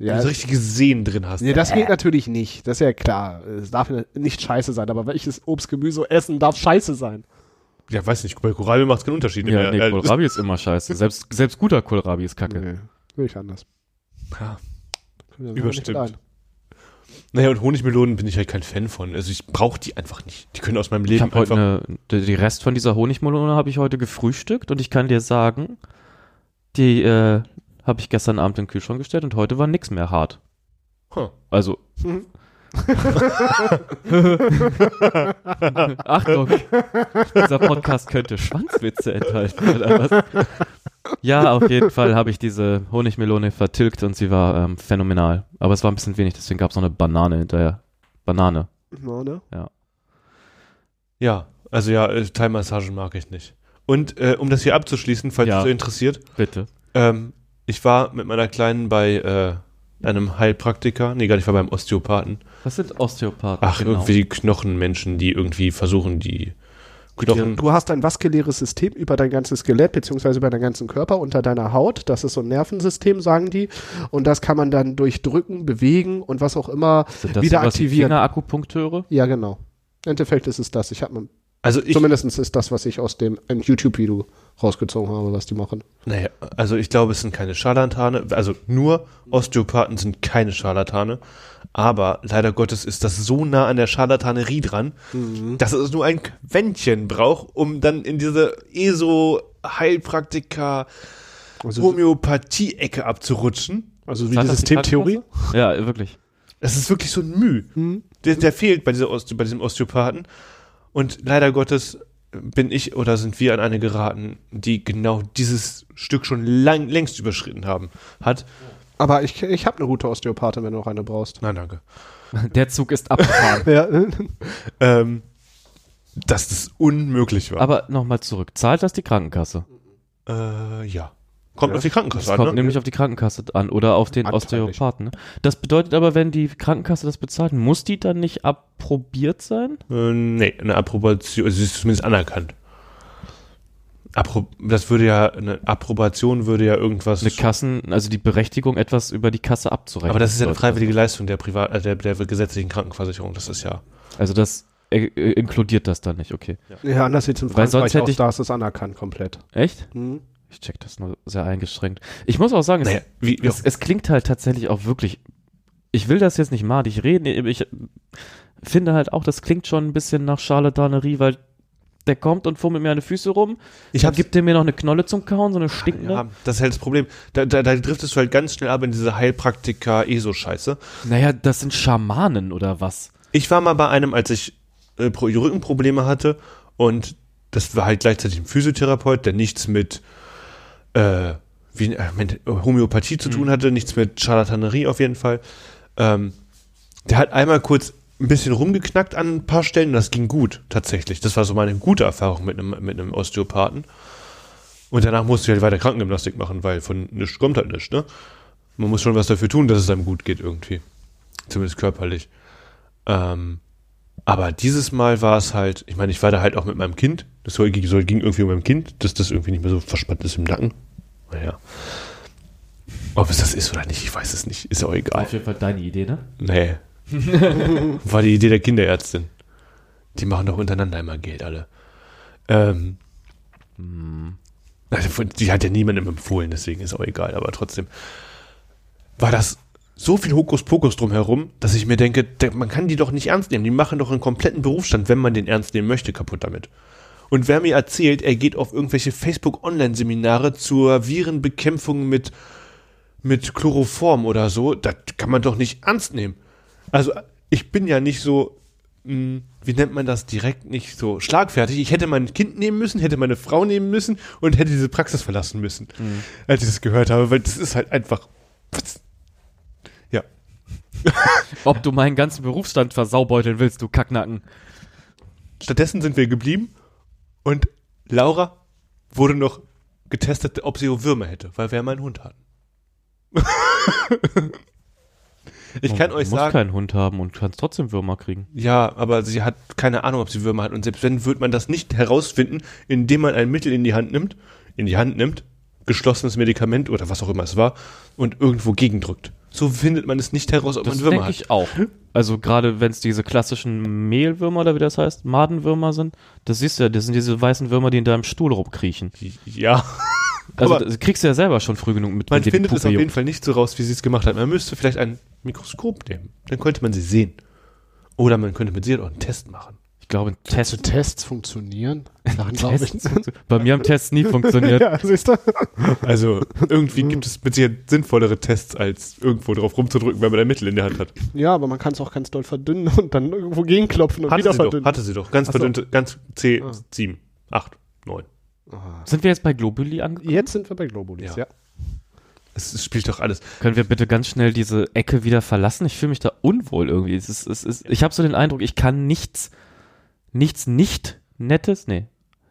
Wenn Ja, du so richtige Sehnen drin hast. nee, das geht natürlich nicht. Das ist ja klar. Es darf ja nicht scheiße sein, aber welches Obst, Gemüse essen darf scheiße sein? Ja, weiß nicht, bei Kohlrabi macht es keinen Unterschied. ja, mehr. nee, Äh, Kohlrabi ist immer scheiße. Selbst, selbst guter Kohlrabi ist kacke. Nee, will ich anders. Ja. Überstimmt. Naja, und Honigmelonen bin ich halt kein Fan von. Also ich brauche die einfach nicht. Die können aus meinem Ich Leben habe heute einfach... eine, die die Rest von dieser Honigmelone habe ich heute gefrühstückt und ich kann dir sagen, die äh, habe ich gestern Abend in den Kühlschrank gestellt und heute war nix mehr hart. Huh. Also, Mhm. Achtung, dieser Podcast könnte Schwanzwitze enthalten oder was? Ja, auf jeden Fall habe ich diese Honigmelone vertilgt und sie war ähm, phänomenal. Aber es war ein bisschen wenig, deswegen gab es noch eine Banane hinterher. Banane. Ja, ne? Ja, also ja, äh, Thai-Massagen mag ich nicht. Und äh, um das hier abzuschließen, falls Ja. es so interessiert, Bitte. ähm, ich war mit meiner Kleinen bei äh, einem Heilpraktiker, nee, gar nicht, ich war beim Osteopathen. Was sind Osteopathen? Ach, irgendwie die Knochenmenschen, die irgendwie versuchen, die Knochen... Du hast ein vaskuläres System über dein ganzes Skelett beziehungsweise über deinen ganzen Körper unter deiner Haut. Das ist so ein Nervensystem, sagen die. Und das kann man dann durch Drücken, Bewegen und was auch immer Sind das wieder aktivieren. Fingerakupunkteure? Ja, genau. Im Endeffekt ist es das. Ich habe Also ich, zumindest ist das, was ich aus dem YouTube-Video rausgezogen habe, was die machen. naja, also ich glaube, es sind keine Scharlatane, also nur Osteopathen sind keine Scharlatane, aber leider Gottes ist das so nah an der Scharlatanerie dran, dass es nur ein Quäntchen braucht, um dann in diese ESO-Heilpraktika Also, Homöopathie-Ecke abzurutschen. also wie die Systemtheorie. Ja, wirklich. Das ist wirklich so ein Mühe. Mhm. Der, der fehlt bei, dieser Oste bei diesem Osteopathen. Und leider Gottes bin ich oder sind wir an eine geraten, die genau dieses Stück schon lang, längst überschritten haben. Hat. Aber ich, ich habe eine gute Osteopathin, wenn du noch eine brauchst. Nein, danke. Der Zug ist abgefahren. Ja, Ähm, dass das unmöglich war. Aber nochmal zurück. Zahlt das die Krankenkasse? äh, ja. Kommt Ja. auf die Krankenkasse Das an. kommt Ne? nämlich auf die Krankenkasse an oder auf den Anteilig. Osteopathen. Ne? Das bedeutet aber, wenn die Krankenkasse das bezahlt, muss die dann nicht approbiert sein? Äh, nee, eine Approbation, also sie ist zumindest anerkannt. Appro das würde ja, eine Approbation würde ja irgendwas. Eine Kassen, also die Berechtigung, etwas über die Kasse abzurechnen. aber das ist ja eine freiwillige Leistung der Privat, äh, der, der gesetzlichen Krankenversicherung. Das ist ja. Also das äh, äh, inkludiert das dann nicht, okay. ja anders sieht es in Weil sonst Frankreich hätte ich- da ist es anerkannt komplett. Echt? Mhm. Ich check das nur sehr eingeschränkt. Ich muss auch sagen, es, Naja, wie, wie es, es klingt halt tatsächlich auch wirklich. Ich will das jetzt nicht madig reden, ich finde halt auch, das klingt schon ein bisschen nach Charlatanerie, weil der kommt und fummelt mir an die Füße rum. ich habe gibt er mir noch eine Knolle zum Kauen, so eine stinkende. Ja, das ist halt das Problem. Da, da, da driftest du halt ganz schnell ab in diese Heilpraktiker-ESO-Scheiße. Naja, das sind Schamanen oder was? Ich war mal bei einem, als ich äh, Pro- Rückenprobleme hatte und das war halt gleichzeitig ein Physiotherapeut, der nichts mit, äh, wie, äh, mit Homöopathie zu tun hatte, nichts mit Charlatanerie auf jeden Fall. Ähm, der hat einmal kurz ein bisschen rumgeknackt an ein paar Stellen und das ging gut, tatsächlich. Das war so meine gute Erfahrung mit einem, mit einem Osteopathen. Und danach musste ich halt weiter Krankengymnastik machen, weil von nichts kommt halt nichts, ne? Man muss schon was dafür tun, dass es einem gut geht irgendwie. Zumindest körperlich. Ähm, aber dieses Mal war es halt, ich meine, ich war da halt auch mit meinem Kind. Das soll, ging irgendwie um mein Kind, dass das irgendwie nicht mehr so verspannt ist im Nacken. Naja. Ob es das ist oder nicht, ich weiß es nicht. Ist auch egal. jeden Fall deine Idee, ne? Nee. War die Idee der Kinderärztin. Die machen doch untereinander immer Geld, alle. Ähm, also von- die hat ja niemandem empfohlen, deswegen ist auch egal, aber trotzdem war das so viel Hokuspokus drumherum, dass ich mir denke, man kann die doch nicht ernst nehmen. Die machen doch einen kompletten Berufsstand, wenn man den ernst nehmen möchte, kaputt damit. Und wer mir erzählt, er geht auf irgendwelche Facebook-Online-Seminare zur Virenbekämpfung mit, mit Chloroform oder so, das kann man doch nicht ernst nehmen. Also, ich bin ja nicht so, mh, wie nennt man das, direkt nicht so schlagfertig. Ich hätte mein Kind nehmen müssen, hätte meine Frau nehmen müssen und hätte diese Praxis verlassen müssen, als ich das gehört habe, weil das ist halt einfach. Was? Ob du meinen ganzen Berufsstand versaubeuteln willst, du Kacknacken. Stattdessen sind wir geblieben und Laura wurde noch getestet, ob sie Würmer hätte, weil wir ja mal einen Hund hatten. ich kann du euch musst sagen, keinen Hund haben und kannst trotzdem Würmer kriegen. ja, aber sie hat keine Ahnung, ob sie Würmer hat und selbst wenn, wird man das nicht herausfinden, indem man ein Mittel in die Hand nimmt, in die Hand nimmt, geschlossenes Medikament oder was auch immer es war und irgendwo gegendrückt. So findet man es nicht heraus, ob Das man Würmer denke hat. ich auch. Also gerade wenn es diese klassischen Mehlwürmer oder wie das heißt, Madenwürmer sind, das siehst du ja, das sind diese weißen Würmer, die in deinem Stuhl rumkriechen. Ja, Also Aber- das kriegst du ja selber schon früh genug mit. man die findet es auf jeden. Fall nicht so raus, wie sie es gemacht hat. Man müsste vielleicht ein Mikroskop nehmen. Dann könnte man sie sehen. Oder man könnte mit Sicherheit auch einen Test machen. Ich glaube, ein Also Test. Tests funktionieren. Daran glaube ich. Tests. Bei mir haben Tests nie funktioniert. ja, siehst du? Also irgendwie gibt es mit Sicherheit sinnvollere Tests, als irgendwo drauf rumzudrücken, wenn man ein Mittel in der Hand hat. Ja, aber man kann es auch ganz doll verdünnen und dann irgendwo gegenklopfen und Hatte wieder sie doch, verdünnen. hatte sie doch. Ganz Ach so. verdünnte, ganz C, Ah. 7, 8, 9. Sind wir jetzt bei Globuli angekommen? Jetzt sind wir bei Globulis, Ja. ja. Es, es spielt doch alles. Können wir bitte ganz schnell diese Ecke wieder verlassen? Ich fühle mich da unwohl irgendwie. Es ist, es ist, ich habe so den Eindruck, ich kann nichts, nichts nicht Nettes, nee.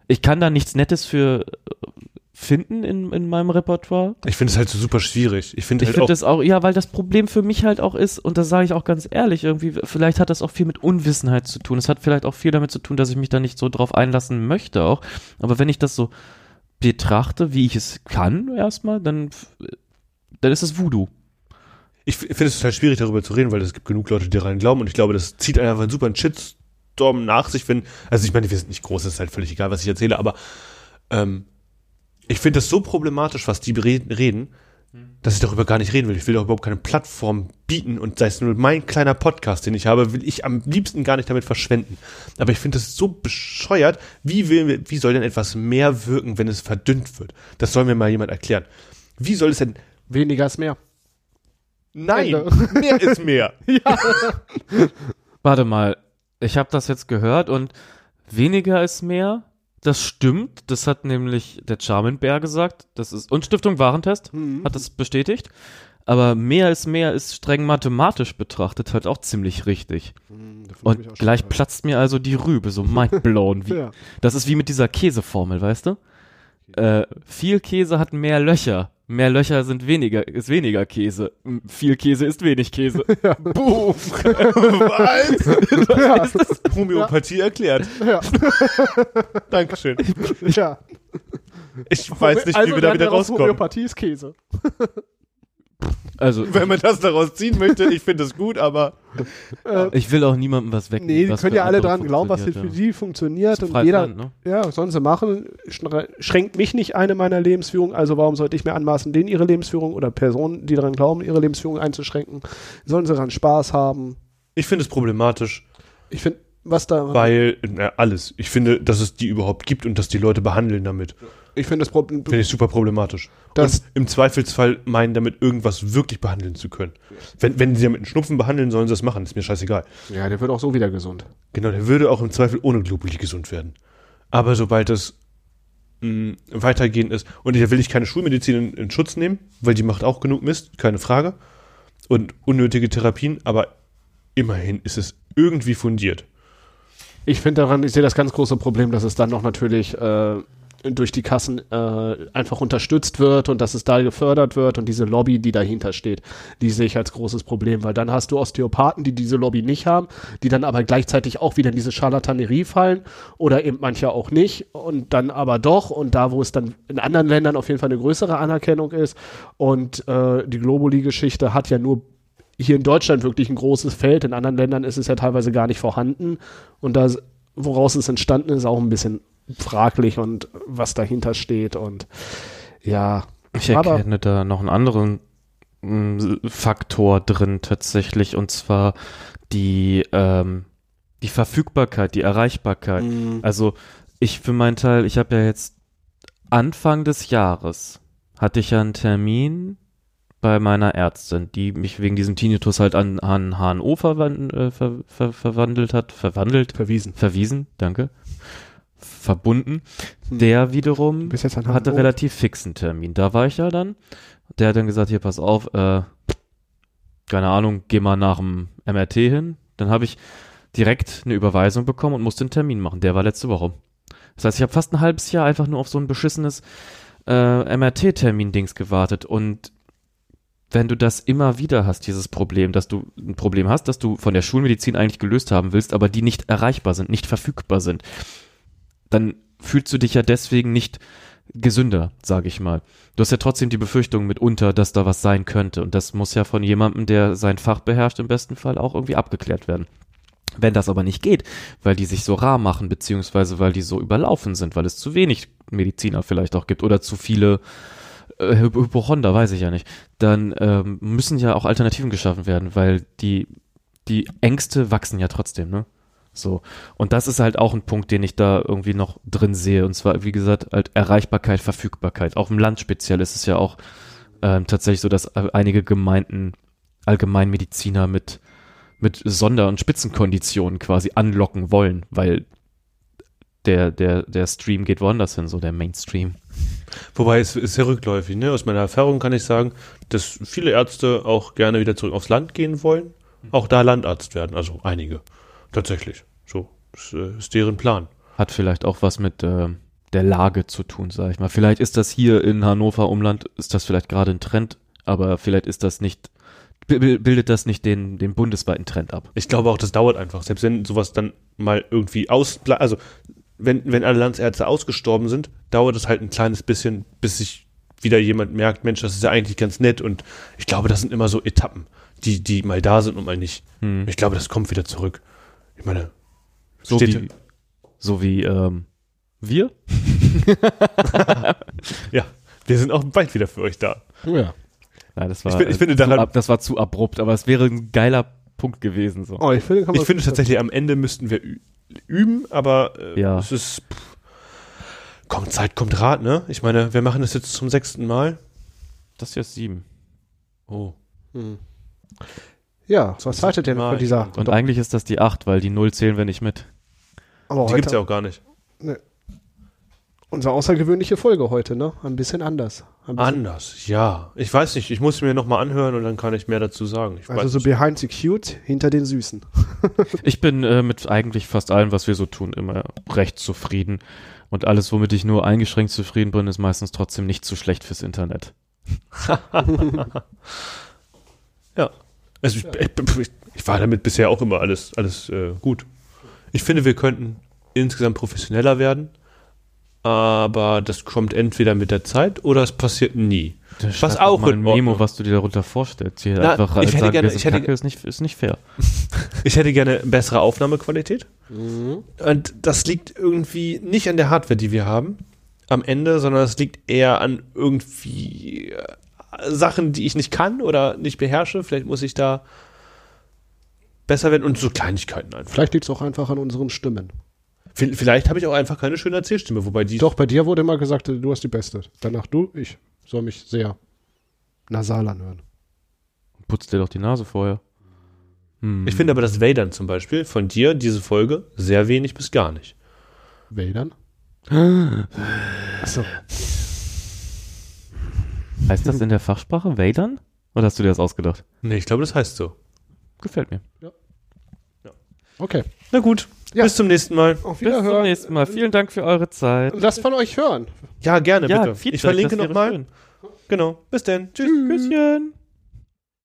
Ich kann da nichts Nettes für äh, finden in, in meinem Repertoire. Ich finde es halt so super schwierig. Ich finde Ich halt auch, das auch, ja, weil das Problem für mich halt auch ist, und das sage ich auch ganz ehrlich, irgendwie, vielleicht hat das auch viel mit Unwissenheit zu tun. Es hat vielleicht auch viel damit zu tun, dass ich mich da nicht so drauf einlassen möchte auch. Aber wenn ich das so betrachte, wie ich es kann, erstmal, dann, dann ist es Voodoo. ich finde es total schwierig, darüber zu reden, weil es gibt genug Leute, die daran glauben und ich glaube, das zieht einfach einen super einen Shitstorm nach sich, wenn, also ich meine, wir sind nicht groß, es ist halt völlig egal, was ich erzähle, aber ähm, ich finde das so problematisch, was die reden, dass ich darüber gar nicht reden will. Ich will doch überhaupt keine Plattform bieten und sei es nur mein kleiner Podcast, den ich habe, will ich am liebsten gar nicht damit verschwenden. Aber ich finde das so bescheuert. Wie, will, wie soll denn etwas mehr wirken, wenn es verdünnt wird? Das soll mir mal jemand erklären. Wie soll es denn Weniger ist mehr. Nein, Ende. mehr ist mehr. Warte mal, ich habe das jetzt gehört und weniger ist mehr. Das stimmt, das hat nämlich der Charmin Bär gesagt. Das ist und Stiftung Warentest Mhm. hat das bestätigt. Aber mehr ist mehr ist streng mathematisch betrachtet halt auch ziemlich richtig. Hm, auch Und gleich gehört. platzt mir also die Rübe, so mindblown. Wie, Ja. Das ist wie mit dieser Käseformel, weißt du? Äh, viel Käse hat mehr Löcher. Mehr Löcher sind weniger, ist weniger Käse. Viel Käse ist wenig Käse. Boom. Was? Homöopathie erklärt. Ja. Dankeschön. ja. Ich weiß nicht, wie wir da wieder rauskommen. Homöopathie ist Käse. Also, Wenn man das daraus ziehen möchte, ich finde es gut, aber ich will auch niemandem was wegnehmen. Nee, die was können ja alle dran glauben, was für die funktioniert. ja. Und jeder, Land, ne? ja, sollen sie machen. Schränkt mich nicht eine meiner Lebensführung. Also warum sollte ich mir anmaßen, denen ihre Lebensführung oder Personen, die daran glauben, ihre Lebensführung einzuschränken? Sollen sie daran Spaß haben? ich finde es problematisch, Ich finde, was da, weil, na, alles. Ich finde, dass es die überhaupt gibt und dass die Leute behandeln damit. Ich finde das Problem, Finde ich super problematisch. Das- und im Zweifelsfall meinen, damit irgendwas wirklich behandeln zu können. Wenn, wenn sie damit einen Schnupfen behandeln, sollen sie das machen. Ist mir scheißegal. ja, der wird auch so wieder gesund. Genau, der würde auch im Zweifel ohne Globuli gesund werden. Aber sobald es mh, weitergehend ist, und da will ich keine Schulmedizin in, in Schutz nehmen, weil die macht auch genug Mist, keine Frage. Und unnötige Therapien, aber immerhin ist es irgendwie fundiert. Ich finde daran, ich sehe das ganz große Problem, dass es dann noch natürlich äh, durch die Kassen äh, einfach unterstützt wird und dass es da gefördert wird und diese Lobby, die dahinter steht, die sehe ich als großes Problem, weil dann hast du Osteopathen, die diese Lobby nicht haben, die dann aber gleichzeitig auch wieder in diese Charlatanerie fallen oder eben manche auch nicht und dann aber doch und da, wo es dann in anderen Ländern auf jeden Fall eine größere Anerkennung ist und äh, die Globuli-Geschichte hat ja nur hier in Deutschland wirklich ein großes Feld. In anderen Ländern ist es ja teilweise gar nicht vorhanden. Und da, woraus es entstanden ist, auch ein bisschen fraglich und was dahinter steht. Und ja, Ich Aber- erkenne da noch einen anderen mm, Faktor drin tatsächlich und zwar die, ähm, die Verfügbarkeit, die Erreichbarkeit. mh, Also ich für meinen Teil, ich habe ja jetzt Anfang des Jahres hatte ich ja einen Termin bei meiner Ärztin, die mich wegen diesem Tinnitus halt an, an HNO verwan äh, ver ver verwandelt hat, verwandelt, verwiesen. verwiesen, danke, verbunden. Hm. Der wiederum hatte relativ fixen Termin. Da war ich ja dann. Der hat dann gesagt, hier, pass auf, äh, keine Ahnung, geh mal nach dem MRT hin. Dann habe ich direkt eine Überweisung bekommen und musste einen Termin machen. Der war letzte Woche. Das heißt, ich habe fast ein halbes Jahr einfach nur auf so ein beschissenes äh, MRT-Termin-Dings gewartet. Und wenn du das immer wieder hast, dieses Problem, dass du ein Problem hast, dass du von der Schulmedizin eigentlich gelöst haben willst, aber die nicht erreichbar sind, nicht verfügbar sind, dann fühlst du dich ja deswegen nicht gesünder, sage ich mal. Du hast ja trotzdem die Befürchtung mitunter, dass da was sein könnte. Und das muss ja von jemandem, der sein Fach beherrscht, im besten Fall auch irgendwie abgeklärt werden. Wenn das aber nicht geht, weil die sich so rar machen, beziehungsweise weil die so überlaufen sind, weil es zu wenig Mediziner vielleicht auch gibt oder zu viele äh, Hypochonder, weiß ich ja nicht, dann ähm, müssen ja auch Alternativen geschaffen werden, weil die, die Ängste wachsen ja trotzdem, ne? So. Und das ist halt auch ein Punkt, den ich da irgendwie noch drin sehe. Und zwar, wie gesagt, halt Erreichbarkeit, Verfügbarkeit. Auch im Land speziell ist es ja auch ähm, tatsächlich so, dass einige Gemeinden Allgemeinmediziner mit, mit Sonder- und Spitzenkonditionen quasi anlocken wollen, weil der, der, der Stream geht woanders hin, so der Mainstream. Wobei es ist sehr rückläufig. Ne? Aus meiner Erfahrung kann ich sagen, dass viele Ärzte auch gerne wieder zurück aufs Land gehen wollen, auch da Landarzt werden. Also einige. Tatsächlich. So. Das äh, ist deren Plan. Hat vielleicht auch was mit äh, der Lage zu tun, sag ich mal. Vielleicht ist das hier in Hannover Umland, ist das vielleicht gerade ein Trend, aber vielleicht ist das nicht, bildet das nicht den, den bundesweiten Trend ab. Ich glaube auch, das dauert einfach. Selbst wenn sowas dann mal irgendwie aus, also wenn, wenn alle Landsärzte ausgestorben sind, dauert es halt ein kleines bisschen, bis sich wieder jemand merkt, Mensch, das ist ja eigentlich ganz nett und ich glaube, das sind immer so Etappen, die, die mal da sind und mal nicht. Hm. Ich glaube, das kommt wieder zurück. Ich meine, So steht- wie, so wie ähm, wir. ja, wir sind auch bald wieder für euch da. Ja. Ja, das war, Ich bin- ich finde zu daran- ab, das war zu abrupt, aber es wäre ein geiler Punkt gewesen. So. Oh, ich finde, Ich finde tatsächlich, am Ende müssten wir üben, aber äh, Ja. es ist. Pff, kommt Zeit, kommt Rat, ne? Ich meine, wir machen das jetzt zum sechsten Mal. Das hier ist sieben. Oh. Hm. Ja, was haltet ihr denn von dieser? Und eigentlich ist das die acht, weil die Null zählen wir nicht mit. aber Die heute, gibt's ja auch gar nicht. unsere außergewöhnliche Folge heute, ne? Ein bisschen anders. Ein bisschen, Anders, ja. Ich weiß nicht, ich muss mir nochmal anhören und dann kann ich mehr dazu sagen. Ich also weiß so nicht. behind the cute, hinter den Süßen. Ich bin äh, mit eigentlich fast allem, was wir so tun, immer recht zufrieden. Und alles, womit ich nur eingeschränkt zufrieden bin, ist meistens trotzdem nicht zu schlecht fürs Internet. Also ich, ich, ich war damit bisher auch immer alles, alles äh, gut. Ich finde, wir könnten insgesamt professioneller werden, aber das kommt entweder mit der Zeit oder es passiert nie. Was Schreib auch in ein Memo, was du dir darunter vorstellst. Hier Na, einfach ich hätte sagen, gerne- ich hätte- Kacke, ist nicht, ist nicht fair. Ich hätte gerne bessere Aufnahmequalität. Und das liegt irgendwie nicht an der Hardware, die wir haben am Ende, sondern es liegt eher an irgendwie äh, Sachen, die ich nicht kann oder nicht beherrsche. Vielleicht muss ich da besser werden und so Kleinigkeiten einfach. Vielleicht liegt es auch einfach an unseren Stimmen. V- Vielleicht habe ich auch einfach keine schöne Erzählstimme, wobei die Doch, bei dir wurde immer gesagt, du hast die beste. Danach du, ich soll mich sehr nasal anhören. Putzt dir doch die Nase vorher. Hm. Ich finde aber das Vadern zum Beispiel von dir, diese Folge, sehr wenig bis gar nicht. Wäldern? Achso. Heißt das in der Fachsprache Wadern? Oder hast du dir das ausgedacht? Nee, ich glaube, das heißt so. Gefällt mir. Okay. Na gut, Ja. bis zum nächsten Mal. Auf Bis zum Wiederhören. nächsten Mal. Vielen Dank für eure Zeit. Lasst von euch hören. Ja, gerne, Ja, bitte. Feedback, ich verlinke nochmal. Genau. Bis dann. Tschüss. Küsschen.